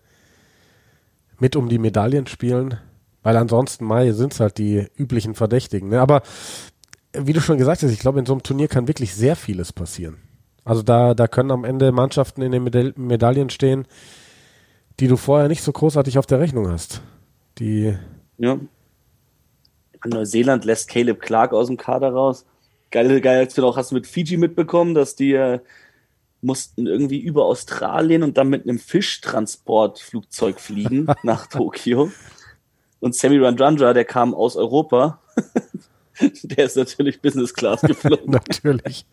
mit um die Medaillen spielen, weil ansonsten Mai sind es halt die üblichen Verdächtigen. Ne? Aber wie du schon gesagt hast, ich glaube, in so einem Turnier kann wirklich sehr vieles passieren. Also da, da können am Ende Mannschaften in den Meda Medaillen stehen, die du vorher nicht so großartig auf der Rechnung hast. Die. Ja. Neuseeland lässt Caleb Clark aus dem Kader raus. Geil, geil, du auch hast du mit Fiji mitbekommen, dass die äh, mussten irgendwie über Australien und dann mit einem Fischtransportflugzeug fliegen nach Tokio. Und Sammy Randrandra, der kam aus Europa, der ist natürlich Business Class geflogen. natürlich.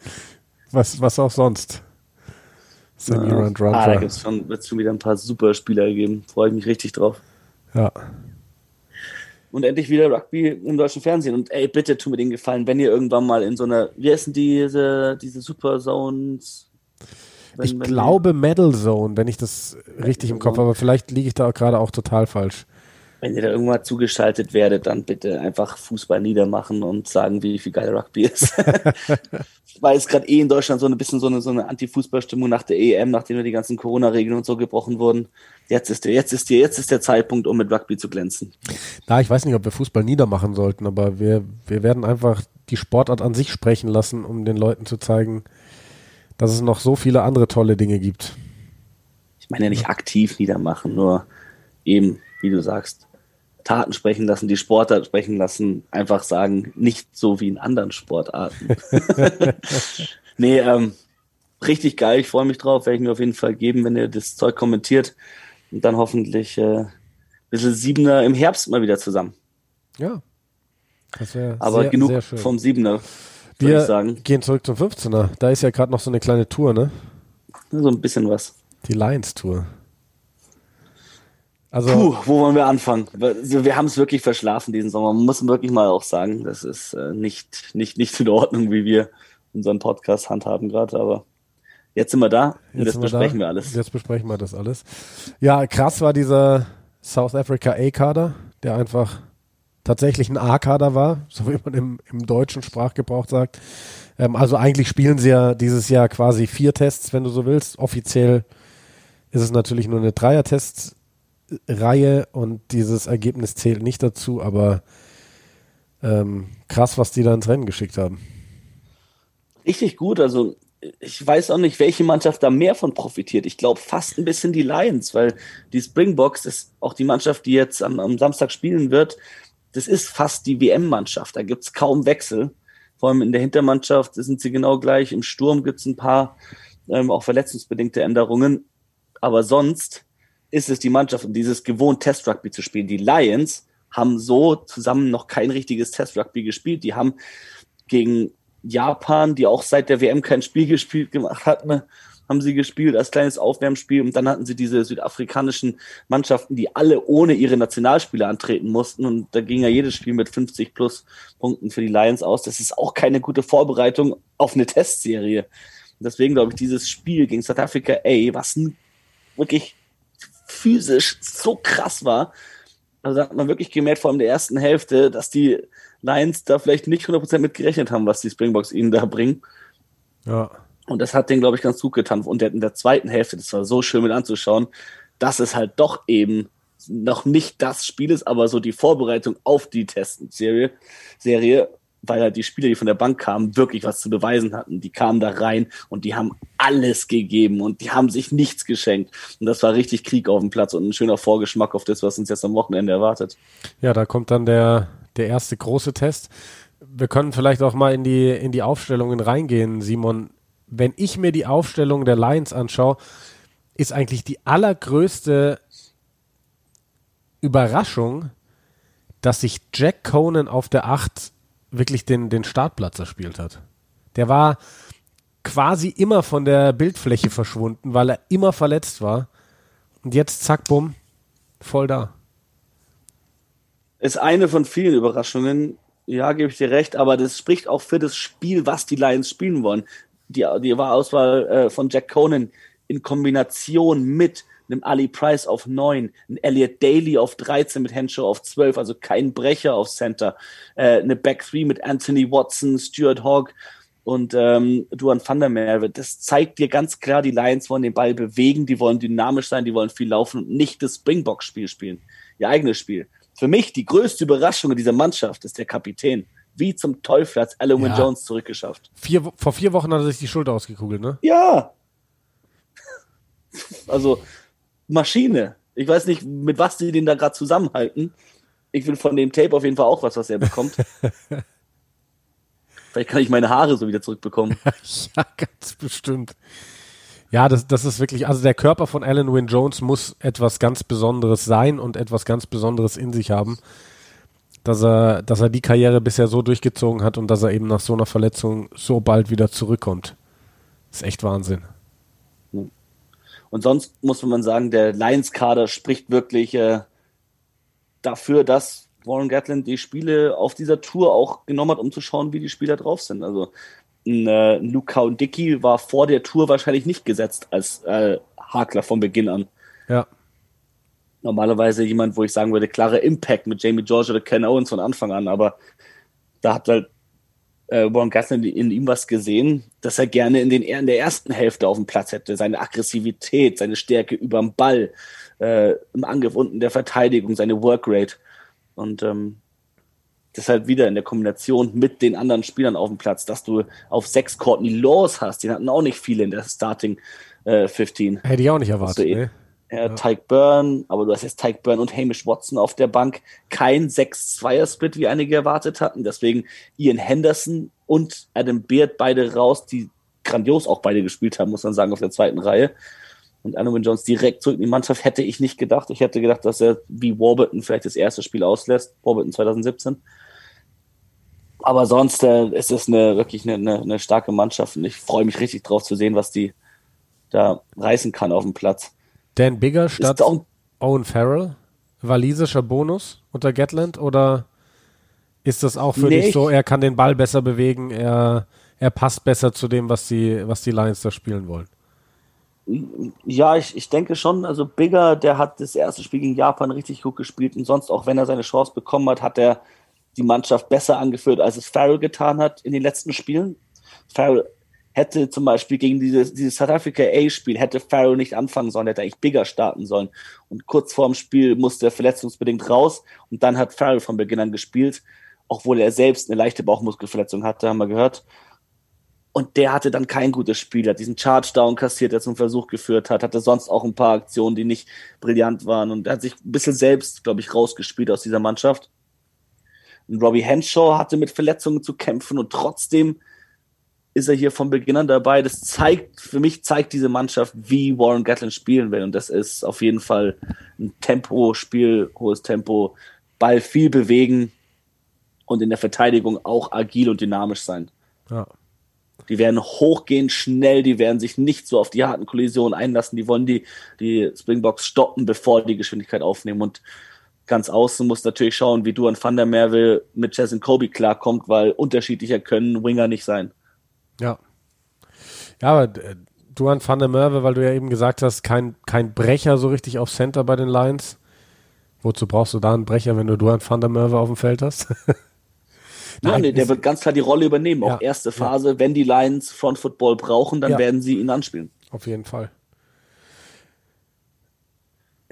Was, was auch sonst. Sammy ja. Randrandra. Ah, da gibt es schon, schon wieder ein paar super Spieler gegeben. Freue ich mich richtig drauf. Ja. Und endlich wieder Rugby im deutschen Fernsehen. Und ey, bitte tu mir den Gefallen, wenn ihr irgendwann mal in so einer, wie heißen diese, diese Super Zones? Wenn, ich wenn glaube Medal Zone, wenn ich das richtig im Kopf habe, aber vielleicht liege ich da gerade auch total falsch wenn ihr da irgendwann zugeschaltet werdet, dann bitte einfach Fußball niedermachen und sagen, wie viel geil Rugby ist. Weil es gerade eh in Deutschland so ein bisschen so eine, so eine Anti-Fußball-Stimmung nach der EM, nachdem wir die ganzen Corona-Regeln und so gebrochen wurden. Jetzt ist der, jetzt ist der, jetzt ist der Zeitpunkt, um mit Rugby zu glänzen. Na, ich weiß nicht, ob wir Fußball niedermachen sollten, aber wir, wir werden einfach die Sportart an sich sprechen lassen, um den Leuten zu zeigen, dass es noch so viele andere tolle Dinge gibt. Ich meine ja nicht aktiv niedermachen, nur eben, wie du sagst, Taten sprechen lassen, die Sportart sprechen lassen, einfach sagen, nicht so wie in anderen Sportarten. nee, ähm, richtig geil, ich freue mich drauf, werde ich mir auf jeden Fall geben, wenn ihr das Zeug kommentiert und dann hoffentlich äh, ein bisschen Siebener im Herbst mal wieder zusammen. Ja. Das Aber sehr, genug sehr vom Siebener, würde ich sagen. gehen zurück zum 15er. Da ist ja gerade noch so eine kleine Tour, ne? So ein bisschen was. Die Lions-Tour. Also, Puh, wo wollen wir anfangen? Wir, wir haben es wirklich verschlafen diesen Sommer. Man muss wirklich mal auch sagen, das ist äh, nicht, nicht, nicht in Ordnung, wie wir unseren Podcast handhaben gerade, aber jetzt sind wir da und jetzt, besprechen wir, wir alles. Jetzt besprechen wir das alles. Ja, krass war dieser South Africa A-Kader, der einfach tatsächlich ein A-Kader war, so wie man im, im deutschen Sprachgebrauch sagt. Ähm, also eigentlich spielen sie ja dieses Jahr quasi vier Tests, wenn du so willst. Offiziell ist es natürlich nur eine Dreier-Test Reihe und dieses Ergebnis zählt nicht dazu, aber ähm, krass, was die da ins Rennen geschickt haben. Richtig gut, also ich weiß auch nicht, welche Mannschaft da mehr von profitiert. Ich glaube fast ein bisschen die Lions, weil die Springboks ist auch die Mannschaft, die jetzt am, am Samstag spielen wird. Das ist fast die WM-Mannschaft. Da gibt es kaum Wechsel. Vor allem in der Hintermannschaft sind sie genau gleich. Im Sturm gibt es ein paar ähm, auch verletzungsbedingte Änderungen. Aber sonst ist es die Mannschaft, um dieses gewohnt Test-Rugby zu spielen. Die Lions haben so zusammen noch kein richtiges Test-Rugby gespielt. Die haben gegen Japan, die auch seit der WM kein Spiel gespielt gemacht hatten, haben sie gespielt als kleines Aufwärmspiel und dann hatten sie diese südafrikanischen Mannschaften, die alle ohne ihre Nationalspieler antreten mussten und da ging ja jedes Spiel mit 50 plus Punkten für die Lions aus. Das ist auch keine gute Vorbereitung auf eine Testserie. Deswegen glaube ich, dieses Spiel gegen South Africa A, was ein wirklich physisch so krass war. Also da hat man wirklich gemerkt, vor allem in der ersten Hälfte, dass die Lions da vielleicht nicht 100% mit gerechnet haben, was die Springboks ihnen da bringen. Ja. Und das hat denen, glaube ich, ganz gut getan. Und in der zweiten Hälfte, das war so schön mit anzuschauen, dass es halt doch eben noch nicht das Spiel ist, aber so die Vorbereitung auf die Testenserie, Serie, weil halt die Spieler, die von der Bank kamen, wirklich was zu beweisen hatten. Die kamen da rein und die haben alles gegeben und die haben sich nichts geschenkt. Und das war richtig Krieg auf dem Platz und ein schöner Vorgeschmack auf das, was uns jetzt am Wochenende erwartet. Ja, da kommt dann der, der erste große Test. Wir können vielleicht auch mal in die, in die Aufstellungen reingehen, Simon. Wenn ich mir die Aufstellung der Lions anschaue, ist eigentlich die allergrößte Überraschung, dass sich Jack Conan auf der 8 wirklich den, den Startplatz erspielt hat. Der war quasi immer von der Bildfläche verschwunden, weil er immer verletzt war. Und jetzt, zack, bumm, voll da. Ist eine von vielen Überraschungen. Ja, gebe ich dir recht, aber das spricht auch für das Spiel, was die Lions spielen wollen. Die, die Auswahl äh, von Jack Conan in Kombination mit einem Ali Price auf 9, ein Elliot Daly auf 13 mit Henshaw auf 12, also kein Brecher auf Center, äh, eine Back 3 mit Anthony Watson, Stuart Hogg und ähm, Duan van der Merwe. Das zeigt dir ganz klar, die Lions wollen den Ball bewegen, die wollen dynamisch sein, die wollen viel laufen und nicht das Springbox-Spiel spielen, ihr eigenes Spiel. Für mich die größte Überraschung in dieser Mannschaft ist der Kapitän, wie zum Teufel hat Alan ja. Jones zurückgeschafft. Vier, vor vier Wochen hat er sich die Schulter ausgekugelt, ne? Ja. Also, Maschine. Ich weiß nicht, mit was die den da gerade zusammenhalten. Ich will von dem Tape auf jeden Fall auch was, was er bekommt. Vielleicht kann ich meine Haare so wieder zurückbekommen. ja, ganz bestimmt. Ja, das, das ist wirklich, also der Körper von Alan Wynne Jones muss etwas ganz Besonderes sein und etwas ganz Besonderes in sich haben, dass er, dass er die Karriere bisher so durchgezogen hat und dass er eben nach so einer Verletzung so bald wieder zurückkommt. Das ist echt Wahnsinn. Und sonst muss man sagen, der Lions-Kader spricht wirklich äh, dafür, dass Warren Gatlin die Spiele auf dieser Tour auch genommen hat, um zu schauen, wie die Spieler drauf sind. Also ein, äh, Luke Dickey war vor der Tour wahrscheinlich nicht gesetzt als äh, Hakler von Beginn an. Ja. Normalerweise jemand, wo ich sagen würde, klarer Impact mit Jamie George oder Ken Owens von Anfang an, aber da hat halt äh, Warren Gatlin in ihm was gesehen, dass er gerne in, den, in der ersten Hälfte auf dem Platz hätte. Seine Aggressivität, seine Stärke überm Ball, äh, im Angriff unten der Verteidigung, seine Workrate. Und ähm, das halt wieder in der Kombination mit den anderen Spielern auf dem Platz, dass du auf sechs Courtney Laws hast, die hatten auch nicht viele in der Starting äh, 15. Hätte ich auch nicht erwartet. Eh, ne? Ja, Tyke Byrne, aber du hast jetzt Tyke Byrne und Hamish Watson auf der Bank. Kein 6-2er-Split, wie einige erwartet hatten. Deswegen Ian Henderson und Adam Beard beide raus, die grandios auch beide gespielt haben, muss man sagen, auf der zweiten Reihe und Anoman Jones direkt zurück in die Mannschaft, hätte ich nicht gedacht. Ich hätte gedacht, dass er wie Warburton vielleicht das erste Spiel auslässt, Warburton 2017. Aber sonst äh, ist es eine, wirklich eine, eine, eine starke Mannschaft und ich freue mich richtig drauf zu sehen, was die da reißen kann auf dem Platz. Dan Bigger statt Owen Farrell, walisischer Bonus unter Gatland oder ist das auch für nee, dich so, er kann den Ball besser bewegen, er, er passt besser zu dem, was die, was die Lions da spielen wollen? Ja, ich, ich denke schon. Also Bigger, der hat das erste Spiel gegen Japan richtig gut gespielt und sonst, auch wenn er seine Chance bekommen hat, hat er die Mannschaft besser angeführt, als es Farrell getan hat in den letzten Spielen. Farrell hätte zum Beispiel gegen dieses, dieses South Africa A-Spiel, hätte Farrell nicht anfangen sollen, hätte eigentlich Bigger starten sollen. Und kurz vorm Spiel musste er verletzungsbedingt raus und dann hat Farrell von Beginn an gespielt, obwohl er selbst eine leichte Bauchmuskelverletzung hatte, haben wir gehört. Und der hatte dann kein gutes Spiel, hat diesen Charge-Down kassiert, der zum Versuch geführt hat, hatte sonst auch ein paar Aktionen, die nicht brillant waren und er hat sich ein bisschen selbst, glaube ich, rausgespielt aus dieser Mannschaft. Und Robbie Henshaw hatte mit Verletzungen zu kämpfen und trotzdem ist er hier von Beginn an dabei. Das zeigt, für mich zeigt diese Mannschaft, wie Warren Gatlin spielen will. Und das ist auf jeden Fall ein Tempo-Spiel, hohes Tempo, Ball viel bewegen und in der Verteidigung auch agil und dynamisch sein. Ja. Die werden hochgehen, schnell, die werden sich nicht so auf die harten Kollisionen einlassen. Die wollen die, die Springboks stoppen, bevor die Geschwindigkeit aufnehmen. Und ganz außen muss natürlich schauen, wie Duan van der Merwe mit Jason Kobe klarkommt, weil unterschiedlicher können Winger nicht sein. Ja. Ja, aber äh, Duan van der Merwe, weil du ja eben gesagt hast, kein, kein Brecher so richtig auf Center bei den Lions. Wozu brauchst du da einen Brecher, wenn du Duan van der Merwe auf dem Feld hast? Nein, Nein der wird ganz klar die Rolle übernehmen. Ja, auch erste Phase, ja. wenn die Lions Front Football brauchen, dann ja. werden sie ihn anspielen. Auf jeden Fall.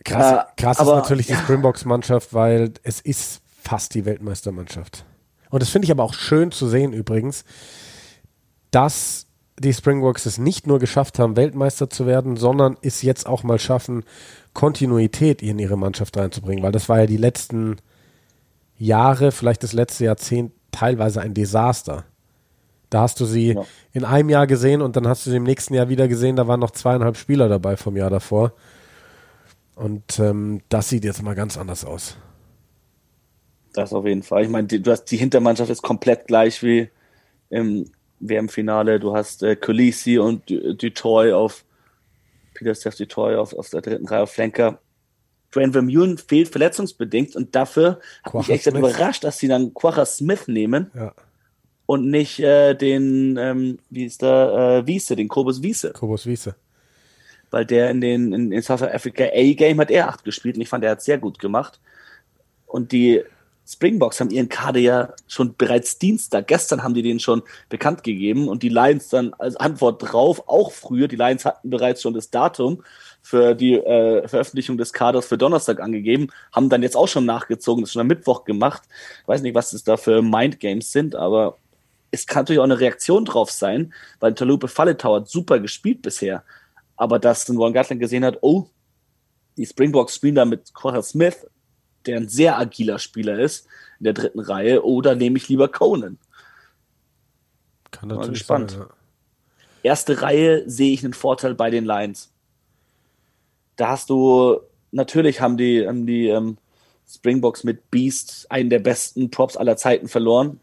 Krass, äh, krass aber, ist natürlich die Springboks-Mannschaft, weil es ist fast die Weltmeistermannschaft. Und das finde ich aber auch schön zu sehen übrigens, dass die Springboks es nicht nur geschafft haben, Weltmeister zu werden, sondern es jetzt auch mal schaffen, Kontinuität in ihre Mannschaft reinzubringen, weil das war ja die letzten Jahre, vielleicht das letzte Jahrzehnt teilweise ein Desaster. Da hast du sie ja. in einem Jahr gesehen und dann hast du sie im nächsten Jahr wieder gesehen, da waren noch zweieinhalb Spieler dabei vom Jahr davor. Und ähm, das sieht jetzt mal ganz anders aus. Das auf jeden Fall. Ich meine, die, du hast die Hintermannschaft ist komplett gleich wie im WM-Finale. Du hast äh, Colisi und Dutoy auf Peter Steph Dutoy auf, auf der dritten Reihe auf Flanker. Dwayne Vermeulen fehlt verletzungsbedingt und dafür hat mich echt überrascht, dass sie dann Quacher Smith nehmen ja. und nicht äh, den, ähm, wie ist der, äh, Wiese, den Kobus Wiese. Kobus Wiese. Weil der in den in, in South Africa A-Game hat er acht gespielt und ich fand, er hat sehr gut gemacht. Und die Springboks haben ihren Kader ja schon bereits Dienstag, gestern haben die den schon bekannt gegeben und die Lions dann als Antwort drauf, auch früher, die Lions hatten bereits schon das Datum für die äh, Veröffentlichung des Kaders für Donnerstag angegeben, haben dann jetzt auch schon nachgezogen, das schon am Mittwoch gemacht. Ich weiß nicht, was das da für Mindgames sind, aber es kann natürlich auch eine Reaktion drauf sein, weil Talupe Falletau hat super gespielt bisher. Aber dass dann Warren Gatland gesehen hat, oh, die Springboks spielen da mit Cora Smith, der ein sehr agiler Spieler ist, in der dritten Reihe, oder nehme ich lieber Conan? Kann natürlich Mal gespannt. sein. Ja. Erste Reihe sehe ich einen Vorteil bei den Lions. Da hast du, natürlich haben die, haben die ähm, Springboks mit Beast einen der besten Props aller Zeiten verloren.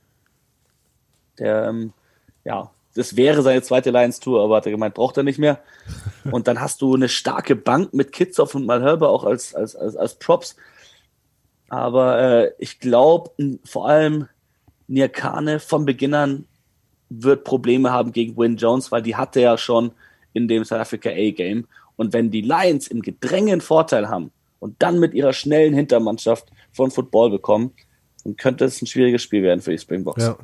Der, ähm, ja, das wäre seine zweite Lions-Tour, aber hat er gemeint, braucht er nicht mehr. Und dann hast du eine starke Bank mit Kitzoff und Malherbe auch als, als, als, als Props. Aber äh, ich glaube, vor allem Nirkane von Beginn an wird Probleme haben gegen Win Jones, weil die hatte ja schon in dem South Africa A-Game. Und wenn die Lions im Gedränge einen Vorteil haben und dann mit ihrer schnellen Hintermannschaft von Football bekommen, dann könnte es ein schwieriges Spiel werden für die Springboks. Ja.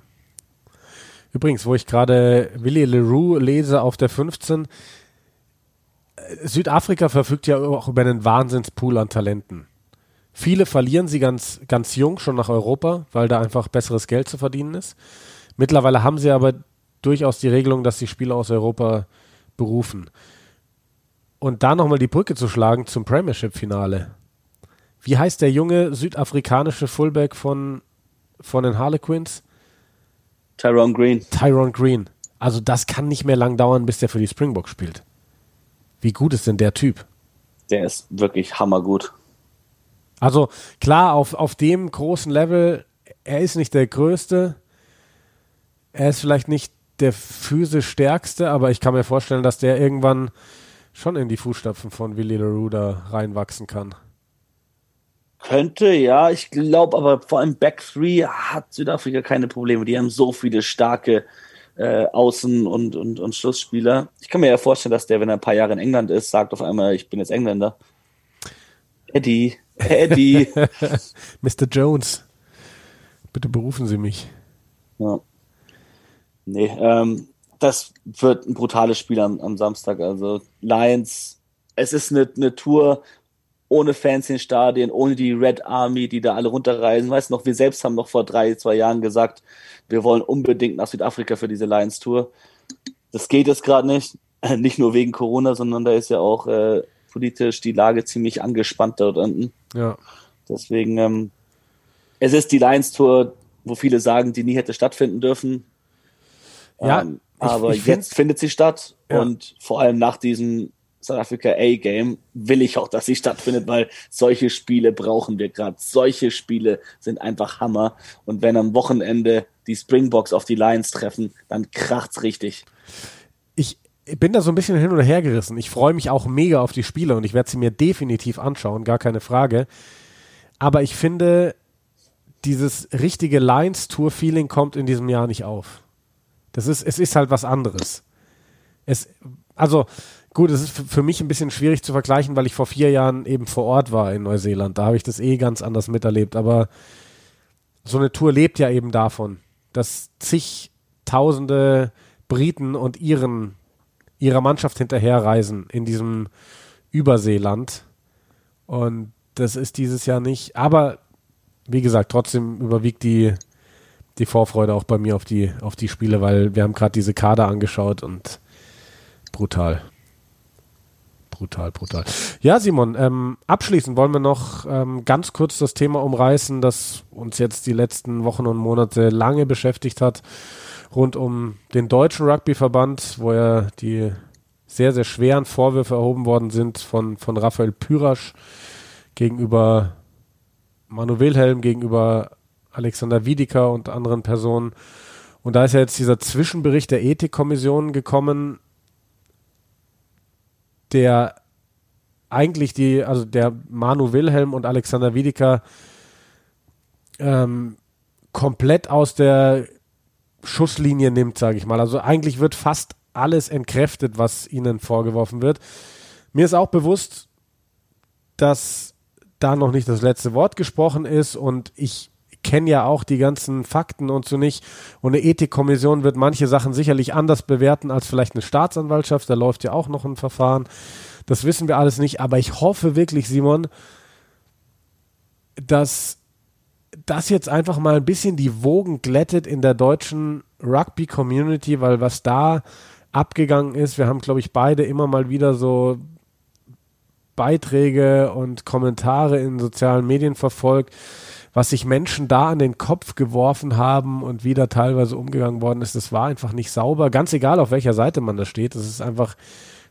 Übrigens, wo ich gerade Willy Leroux lese auf der 15, äh, Südafrika verfügt ja auch über einen Wahnsinnspool an Talenten. Viele verlieren sie ganz, ganz jung schon nach Europa, weil da einfach besseres Geld zu verdienen ist. Mittlerweile haben sie aber durchaus die Regelung, dass sie Spieler aus Europa berufen. Und da nochmal die Brücke zu schlagen zum Premiership-Finale. Wie heißt der junge südafrikanische Fullback von, von den Harlequins? Tyrone Green. Tyrone Green. Also das kann nicht mehr lang dauern, bis der für die Springboks spielt. Wie gut ist denn der Typ? Der ist wirklich hammergut. Also klar, auf, auf dem großen Level, er ist nicht der Größte, er ist vielleicht nicht der physisch Stärkste, aber ich kann mir vorstellen, dass der irgendwann schon in die Fußstapfen von Willy LaRue reinwachsen kann. Könnte, ja. Ich glaube aber vor allem Back 3 hat Südafrika keine Probleme. Die haben so viele starke äh, Außen- und, und, und Schlussspieler. Ich kann mir ja vorstellen, dass der, wenn er ein paar Jahre in England ist, sagt auf einmal, ich bin jetzt Engländer. Eddie, Eddie. Mr. Jones, bitte berufen Sie mich. ja. Nee, ähm, das wird ein brutales Spiel am, am Samstag. Also Lions, es ist eine, eine Tour ohne Fans in den Stadien, ohne die Red Army, die da alle runterreisen. Weißt du noch, wir selbst haben noch vor drei, zwei Jahren gesagt, wir wollen unbedingt nach Südafrika für diese Lions Tour. Das geht jetzt gerade nicht. Nicht nur wegen Corona, sondern da ist ja auch äh, politisch die Lage ziemlich angespannt dort unten. Ja. Deswegen, ähm, es ist die Lions Tour, wo viele sagen, die nie hätte stattfinden dürfen. Ja, ähm, ich- aber ich find- jetzt findet sie statt Ja. und vor allem nach diesem South Africa A-Game will ich auch, dass sie stattfindet, weil solche Spiele brauchen wir gerade. Solche Spiele sind einfach Hammer. Und wenn am Wochenende die Springboks auf die Lions treffen, dann kracht's richtig. Ich bin da so ein bisschen hin oder her gerissen. Ich freue mich auch mega auf die Spiele und ich werde sie mir definitiv anschauen, gar keine Frage. Aber ich finde, dieses richtige Lions-Tour-Feeling kommt in diesem Jahr nicht auf. Das ist, es ist halt was anderes. Es, also, gut, es ist für mich ein bisschen schwierig zu vergleichen, weil ich vor vier Jahren eben vor Ort war in Neuseeland. Da habe ich das eh ganz anders miterlebt. Aber so eine Tour lebt ja eben davon, dass zigtausende Briten und ihren, ihrer Mannschaft hinterherreisen in diesem Überseeland. Und das ist dieses Jahr nicht. Aber wie gesagt, trotzdem überwiegt die, die Vorfreude auch bei mir auf die, auf die Spiele, weil wir haben gerade diese Kader angeschaut und brutal. Brutal, brutal. Ja, Simon, ähm, abschließend wollen wir noch ähm, ganz kurz das Thema umreißen, das uns jetzt die letzten Wochen und Monate lange beschäftigt hat, rund um den deutschen Rugbyverband, wo ja die sehr, sehr schweren Vorwürfe erhoben worden sind von, von Raphael Pyrasch gegenüber Manu Wilhelm, gegenüber Alexander Wiedeker und anderen Personen. Und da ist ja jetzt dieser Zwischenbericht der Ethikkommission gekommen, der eigentlich die, also der Manu Wilhelm und Alexander Wiedeker ähm, komplett aus der Schusslinie nimmt, sage ich mal. Also eigentlich wird fast alles entkräftet, was ihnen vorgeworfen wird. Mir ist auch bewusst, dass da noch nicht das letzte Wort gesprochen ist und ich kenne ja auch die ganzen Fakten und so nicht. Und eine Ethikkommission wird manche Sachen sicherlich anders bewerten als vielleicht eine Staatsanwaltschaft. Da läuft ja auch noch ein Verfahren. Das wissen wir alles nicht. Aber ich hoffe wirklich, Simon, dass das jetzt einfach mal ein bisschen die Wogen glättet in der deutschen Rugby-Community, weil was da abgegangen ist, wir haben, glaube ich, beide immer mal wieder so Beiträge und Kommentare in sozialen Medien verfolgt, was sich Menschen da an den Kopf geworfen haben und wie da teilweise umgegangen worden ist, das war einfach nicht sauber. Ganz egal, auf welcher Seite man da steht. Das ist einfach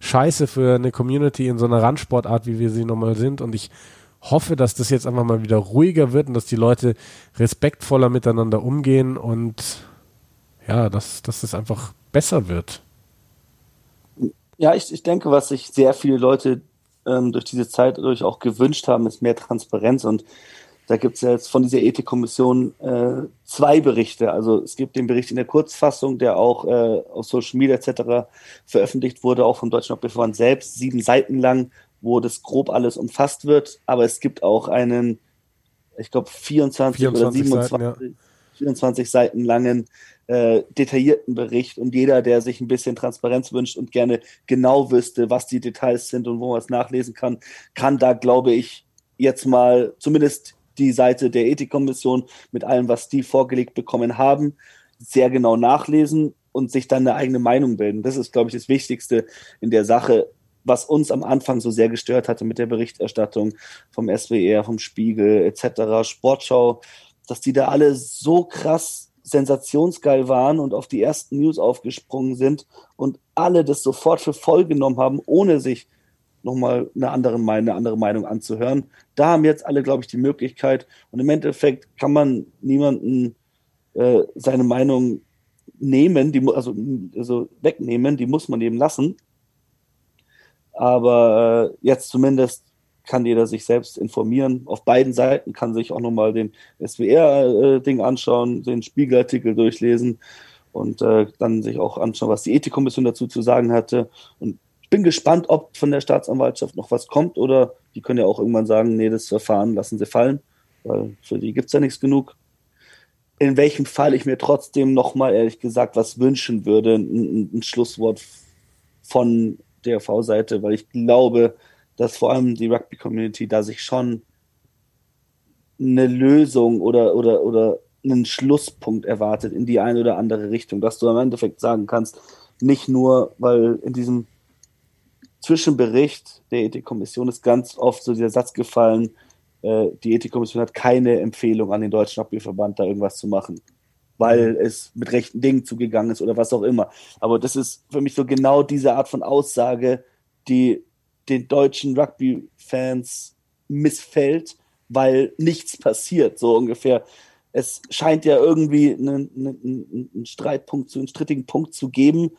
scheiße für eine Community in so einer Randsportart, wie wir sie normal sind. Und ich hoffe, dass das jetzt einfach mal wieder ruhiger wird und dass die Leute respektvoller miteinander umgehen und ja, dass, dass das einfach besser wird. Ja, ich, ich denke, was sich sehr viele Leute ähm, durch diese Zeit durch auch gewünscht haben, ist mehr Transparenz. Und da gibt es ja jetzt von dieser Ethikkommission äh, zwei Berichte. Also es gibt den Bericht in der Kurzfassung, der auch äh, auf Social Media etc. veröffentlicht wurde, auch vom Deutschen Hockeyverband selbst, sieben Seiten lang, wo das grob alles umfasst wird. Aber es gibt auch einen, ich glaube, 24, 24, oder 27, Seiten, ja. 24 Seiten langen äh, detaillierten Bericht und jeder, der sich ein bisschen Transparenz wünscht und gerne genau wüsste, was die Details sind und wo man es nachlesen kann, kann da, glaube ich, jetzt mal zumindest die Seite der Ethikkommission mit allem, was die vorgelegt bekommen haben, sehr genau nachlesen und sich dann eine eigene Meinung bilden. Das ist, glaube ich, das Wichtigste in der Sache, was uns am Anfang so sehr gestört hatte mit der Berichterstattung vom SWR, vom Spiegel etc., Sportschau, dass die da alle so krass sensationsgeil waren und auf die ersten News aufgesprungen sind und alle das sofort für voll genommen haben, ohne sich nochmal eine andere, eine andere Meinung anzuhören. Da haben jetzt alle, glaube ich, die Möglichkeit. Und im Endeffekt kann man niemanden äh, seine Meinung nehmen, die, also, also wegnehmen, die muss man eben lassen. Aber äh, jetzt zumindest kann jeder sich selbst informieren. Auf beiden Seiten kann sich auch nochmal den SWR-Ding äh, anschauen, den Spiegelartikel durchlesen und äh, dann sich auch anschauen, was die Ethikkommission dazu zu sagen hatte. Und ich bin gespannt, ob von der Staatsanwaltschaft noch was kommt oder die können ja auch irgendwann sagen, nee, das Verfahren lassen sie fallen, weil für die gibt es ja nichts genug. In welchem Fall ich mir trotzdem nochmal ehrlich gesagt was wünschen würde, ein, ein Schlusswort von der V-Seite, weil ich glaube, dass vor allem die Rugby-Community da sich schon eine Lösung oder, oder, oder einen Schlusspunkt erwartet in die eine oder andere Richtung, dass du im Endeffekt sagen kannst, nicht nur, weil in diesem Zwischenbericht der Ethikkommission ist ganz oft so der Satz gefallen, äh, die Ethikkommission hat keine Empfehlung an den Deutschen Rugbyverband, da irgendwas zu machen, weil es mit rechten Dingen zugegangen ist oder was auch immer. Aber das ist für mich so genau diese Art von Aussage, die den deutschen Rugby-Fans missfällt, weil nichts passiert, so ungefähr. Es scheint ja irgendwie einen, einen, einen Streitpunkt, zu, einen strittigen Punkt zu geben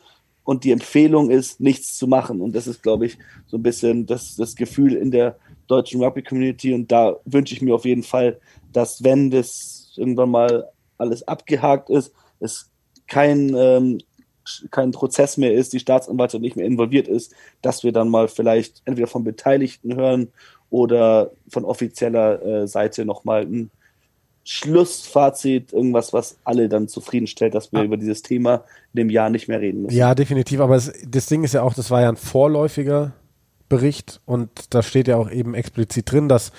und die Empfehlung ist, nichts zu machen. Und das ist, glaube ich, so ein bisschen das, das Gefühl in der deutschen Rugby-Community. Und da wünsche ich mir auf jeden Fall, dass wenn das irgendwann mal alles abgehakt ist, es kein ähm, kein Prozess mehr ist, die Staatsanwaltschaft nicht mehr involviert ist, dass wir dann mal vielleicht entweder von Beteiligten hören oder von offizieller äh, Seite nochmal ein Schlussfazit, irgendwas, was alle dann zufriedenstellt, dass wir ah. über dieses Thema in dem Jahr nicht mehr reden müssen. Ja, definitiv. Aber es, das Ding ist ja auch, das war ja ein vorläufiger Bericht und da steht ja auch eben explizit drin, dass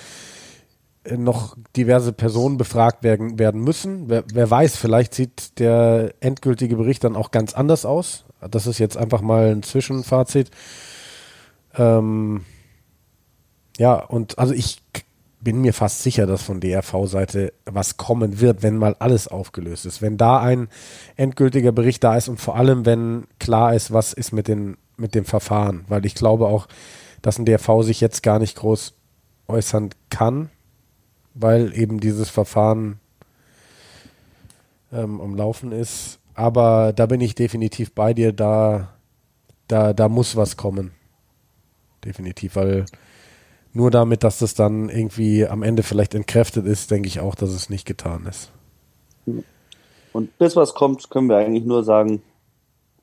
noch diverse Personen befragt werden, werden müssen. Wer, wer weiß, vielleicht sieht der endgültige Bericht dann auch ganz anders aus. Das ist jetzt einfach mal ein Zwischenfazit. Ähm, ja, und also ich bin mir fast sicher, dass von DRV-Seite was kommen wird, wenn mal alles aufgelöst ist. Wenn da ein endgültiger Bericht da ist und vor allem, wenn klar ist, was ist mit, den, mit dem Verfahren. Weil ich glaube auch, dass ein DRV sich jetzt gar nicht groß äußern kann weil eben dieses Verfahren ähm, umlaufen ist. Aber da bin ich definitiv bei dir, da, da, da muss was kommen. Definitiv, weil nur damit, dass das dann irgendwie am Ende vielleicht entkräftet ist, denke ich auch, dass es nicht getan ist. Und bis was kommt, können wir eigentlich nur sagen,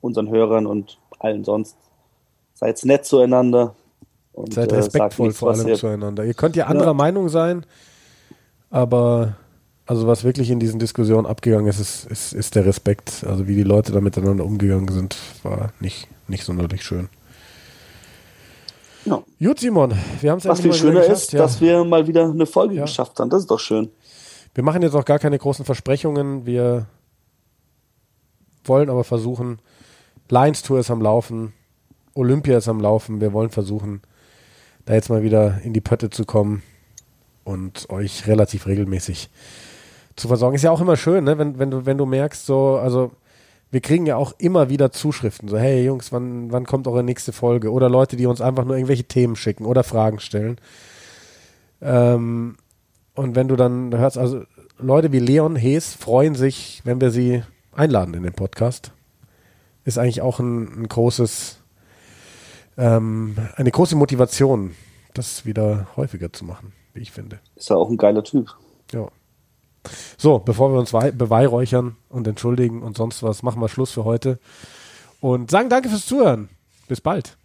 unseren Hörern und allen sonst, seid nett zueinander. Und, seid äh, respektvoll äh, vor allem zueinander. Ihr könnt ja anderer ja. Meinung sein, aber Also was wirklich in diesen Diskussionen abgegangen ist, ist, ist, ist der Respekt. Also wie die Leute da miteinander umgegangen sind, war nicht, nicht sonderlich schön. Ja. Gut, Simon, wir haben es Was viel schöner ist, ja. dass wir mal wieder eine Folge ja. geschafft haben. Das ist doch schön. Wir machen jetzt auch gar keine großen Versprechungen. Wir wollen aber versuchen, Lions Tour ist am Laufen, Olympia ist am Laufen. Wir wollen versuchen, da jetzt mal wieder in die Pötte zu kommen und euch relativ regelmäßig zu versorgen. Ist ja auch immer schön, ne? wenn, wenn, du, wenn du merkst, so, also wir kriegen ja auch immer wieder Zuschriften, so, hey Jungs, wann, wann kommt eure nächste Folge? Oder Leute, die uns einfach nur irgendwelche Themen schicken oder Fragen stellen. Ähm, und wenn du dann hörst, also Leute wie Leon Hees freuen sich, wenn wir sie einladen in den Podcast. Ist eigentlich auch ein, ein großes, ähm, eine große Motivation, das wieder häufiger zu machen, wie ich finde. Ist ja auch ein geiler Typ. Ja. So, bevor wir uns beweihräuchern und entschuldigen und sonst was, machen wir Schluss für heute und sagen danke fürs Zuhören. Bis bald.